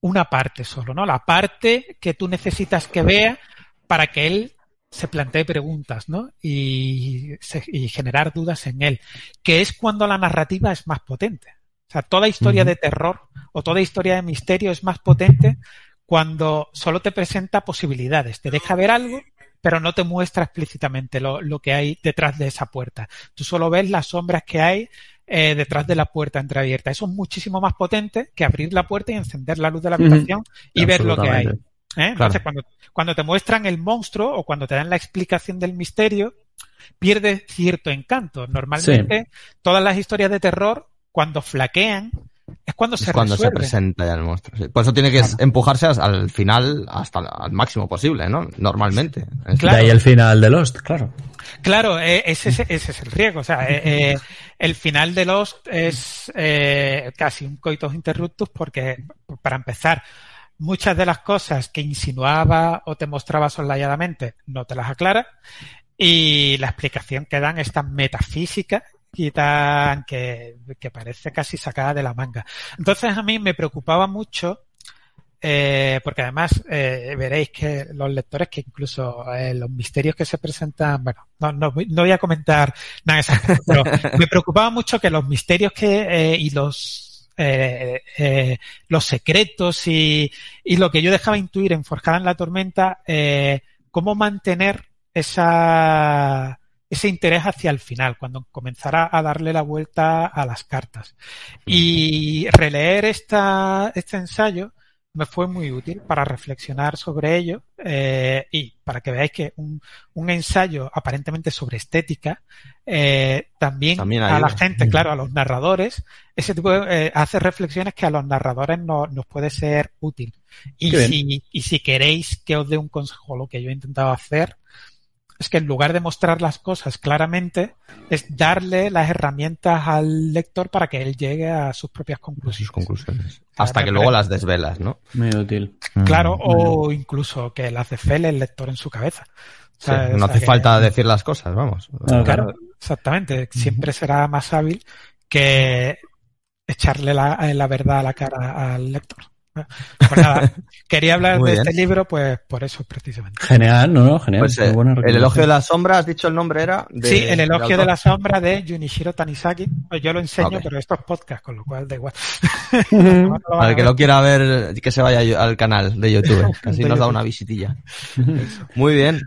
S4: una parte solo, ¿no? La parte que tú necesitas que vea para que él se plantee preguntas, ¿no? Y, se- y generar dudas en él, que es cuando la narrativa es más potente. O sea, toda historia de terror o toda historia de misterio es más potente cuando solo te presenta posibilidades, te deja ver algo, pero no te muestra explícitamente lo, lo que hay detrás de esa puerta. Tú solo ves las sombras que hay eh, detrás de la puerta entreabierta. Eso es muchísimo más potente que abrir la puerta y encender la luz de la habitación y ver lo que hay. ¿eh? Entonces, cuando, cuando te muestran el monstruo o cuando te dan la explicación del misterio, pierde cierto encanto. Normalmente, todas las historias de terror, cuando flaquean, es cuando se
S1: cuando se presenta ya el monstruo. Por eso tiene que empujarse al final hasta el máximo posible, ¿no? Normalmente.
S2: Claro. De ahí el final de Lost, claro.
S4: Claro, eh, ese, ese, es el riesgo. O sea, eh, eh, el final de Lost es casi un coitos interruptus porque, para empezar, muchas de las cosas que insinuaba o te mostraba soslayadamente no te las aclara y la explicación que dan es tan metafísica y tan que, que parece casi sacada de la manga. Entonces a mí me preocupaba mucho eh, porque además eh, veréis que los lectores que incluso eh, los misterios que se presentan, bueno, no, no, voy a comentar nada exacto, pero me preocupaba mucho que los misterios que y los los secretos y, y lo que yo dejaba intuir en Forjada en la Tormenta, cómo mantener esa ese interés hacia el final, cuando comenzara a darle la vuelta a las cartas. Y releer esta, este ensayo me fue muy útil para reflexionar sobre ello eh, y para que veáis que un, un ensayo aparentemente sobre estética eh, también, a la gente, claro, a los narradores, ese tipo de, eh, hace reflexiones que a los narradores no, nos puede ser útil. Y si, y si queréis que os dé un consejo, lo que yo he intentado hacer, es que en lugar de mostrar las cosas claramente, es darle las herramientas al lector para que él llegue a sus propias conclusiones.
S1: conclusiones. Hasta que luego las desvelas, ¿no?
S2: Muy útil.
S4: Claro, mm, o incluso que las desvele el lector en su cabeza.
S1: no hace falta decir las cosas, vamos.
S4: Claro, exactamente. Siempre será más hábil que echarle la, la verdad a la cara al lector. Pues nada, quería hablar de este libro, pues por eso precisamente.
S2: Genial, ¿no? Genial.
S1: Pues, eh, el elogio de la sombra, has dicho el nombre era.
S4: sí, el elogio de, la sombra de Junichiro Tanisaki. Pues yo lo enseño, pero esto es podcast, con lo cual da igual.
S1: Al que lo quiera ver, que se vaya al canal de YouTube. Así nos da una visitilla. Muy bien.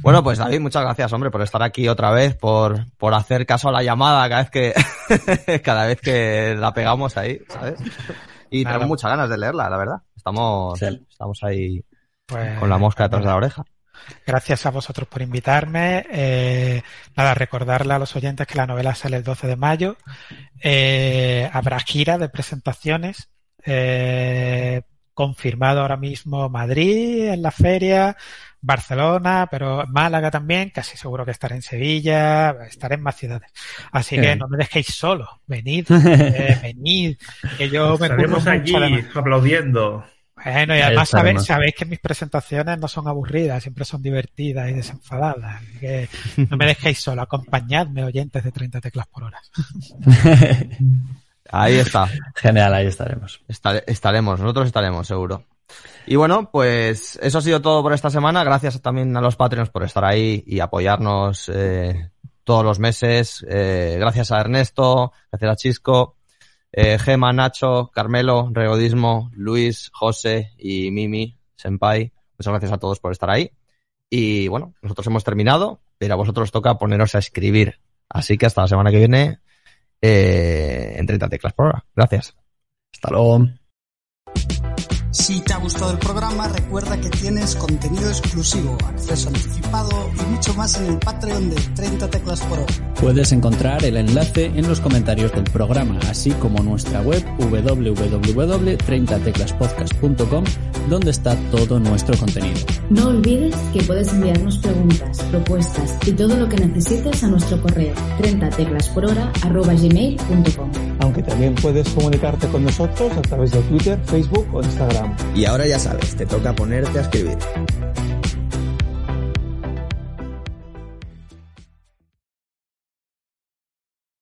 S1: Bueno, pues David, muchas gracias, hombre, por estar aquí otra vez, por, por hacer caso a la llamada cada vez que, cada vez que la pegamos ahí, ¿sabes? Y tengo muchas ganas de leerla, la verdad. Estamos, estamos ahí pues con la mosca detrás de la oreja.
S4: Gracias a vosotros por invitarme. Eh, nada, recordarle a los oyentes que la novela sale el 12 de mayo. Eh, habrá gira de presentaciones. Eh, confirmado ahora mismo Madrid en la feria, Barcelona, pero Málaga también, casi seguro que estaré en Sevilla, estaré en más ciudades. Así que no me dejéis solo, venid, eh, venid, que yo me
S3: Estaremos allí aplaudiendo.
S4: Bueno, y además sabéis, sabéis que mis presentaciones no son aburridas, siempre son divertidas y desenfadadas. Que no me dejéis solo, acompañadme, oyentes de 30 teclas por hora.
S1: Ahí está.
S2: Genial, ahí estaremos.
S1: estaremos, nosotros estaremos, seguro. Y bueno, pues eso ha sido todo por esta semana. Gracias también a los Patreons por estar ahí y apoyarnos eh, todos los meses. Eh, gracias a Ernesto, gracias a Chisco, eh, Gema, Nacho, Carmelo, Regodismo, Luis, José y Mimi, Senpai. Muchas gracias a todos por estar ahí. Y bueno, nosotros hemos terminado, pero a vosotros toca poneros a escribir. Así que hasta la semana que viene eh, en 30 teclas por hora. Gracias.
S2: Hasta luego.
S5: Si te ha gustado el programa, recuerda que tienes contenido exclusivo, acceso anticipado y mucho más en el Patreon de 30 Teclas por Hora.
S2: Puedes encontrar el enlace en los comentarios del programa, así como nuestra web www.30teclaspodcast.com, donde está todo nuestro contenido.
S6: No olvides que puedes enviarnos preguntas, propuestas y todo lo que necesites a nuestro correo 30 gmail.com
S7: Aunque también puedes comunicarte con nosotros a través de Twitter, Facebook o Instagram.
S8: Y ahora ya sabes, te toca ponerte a escribir.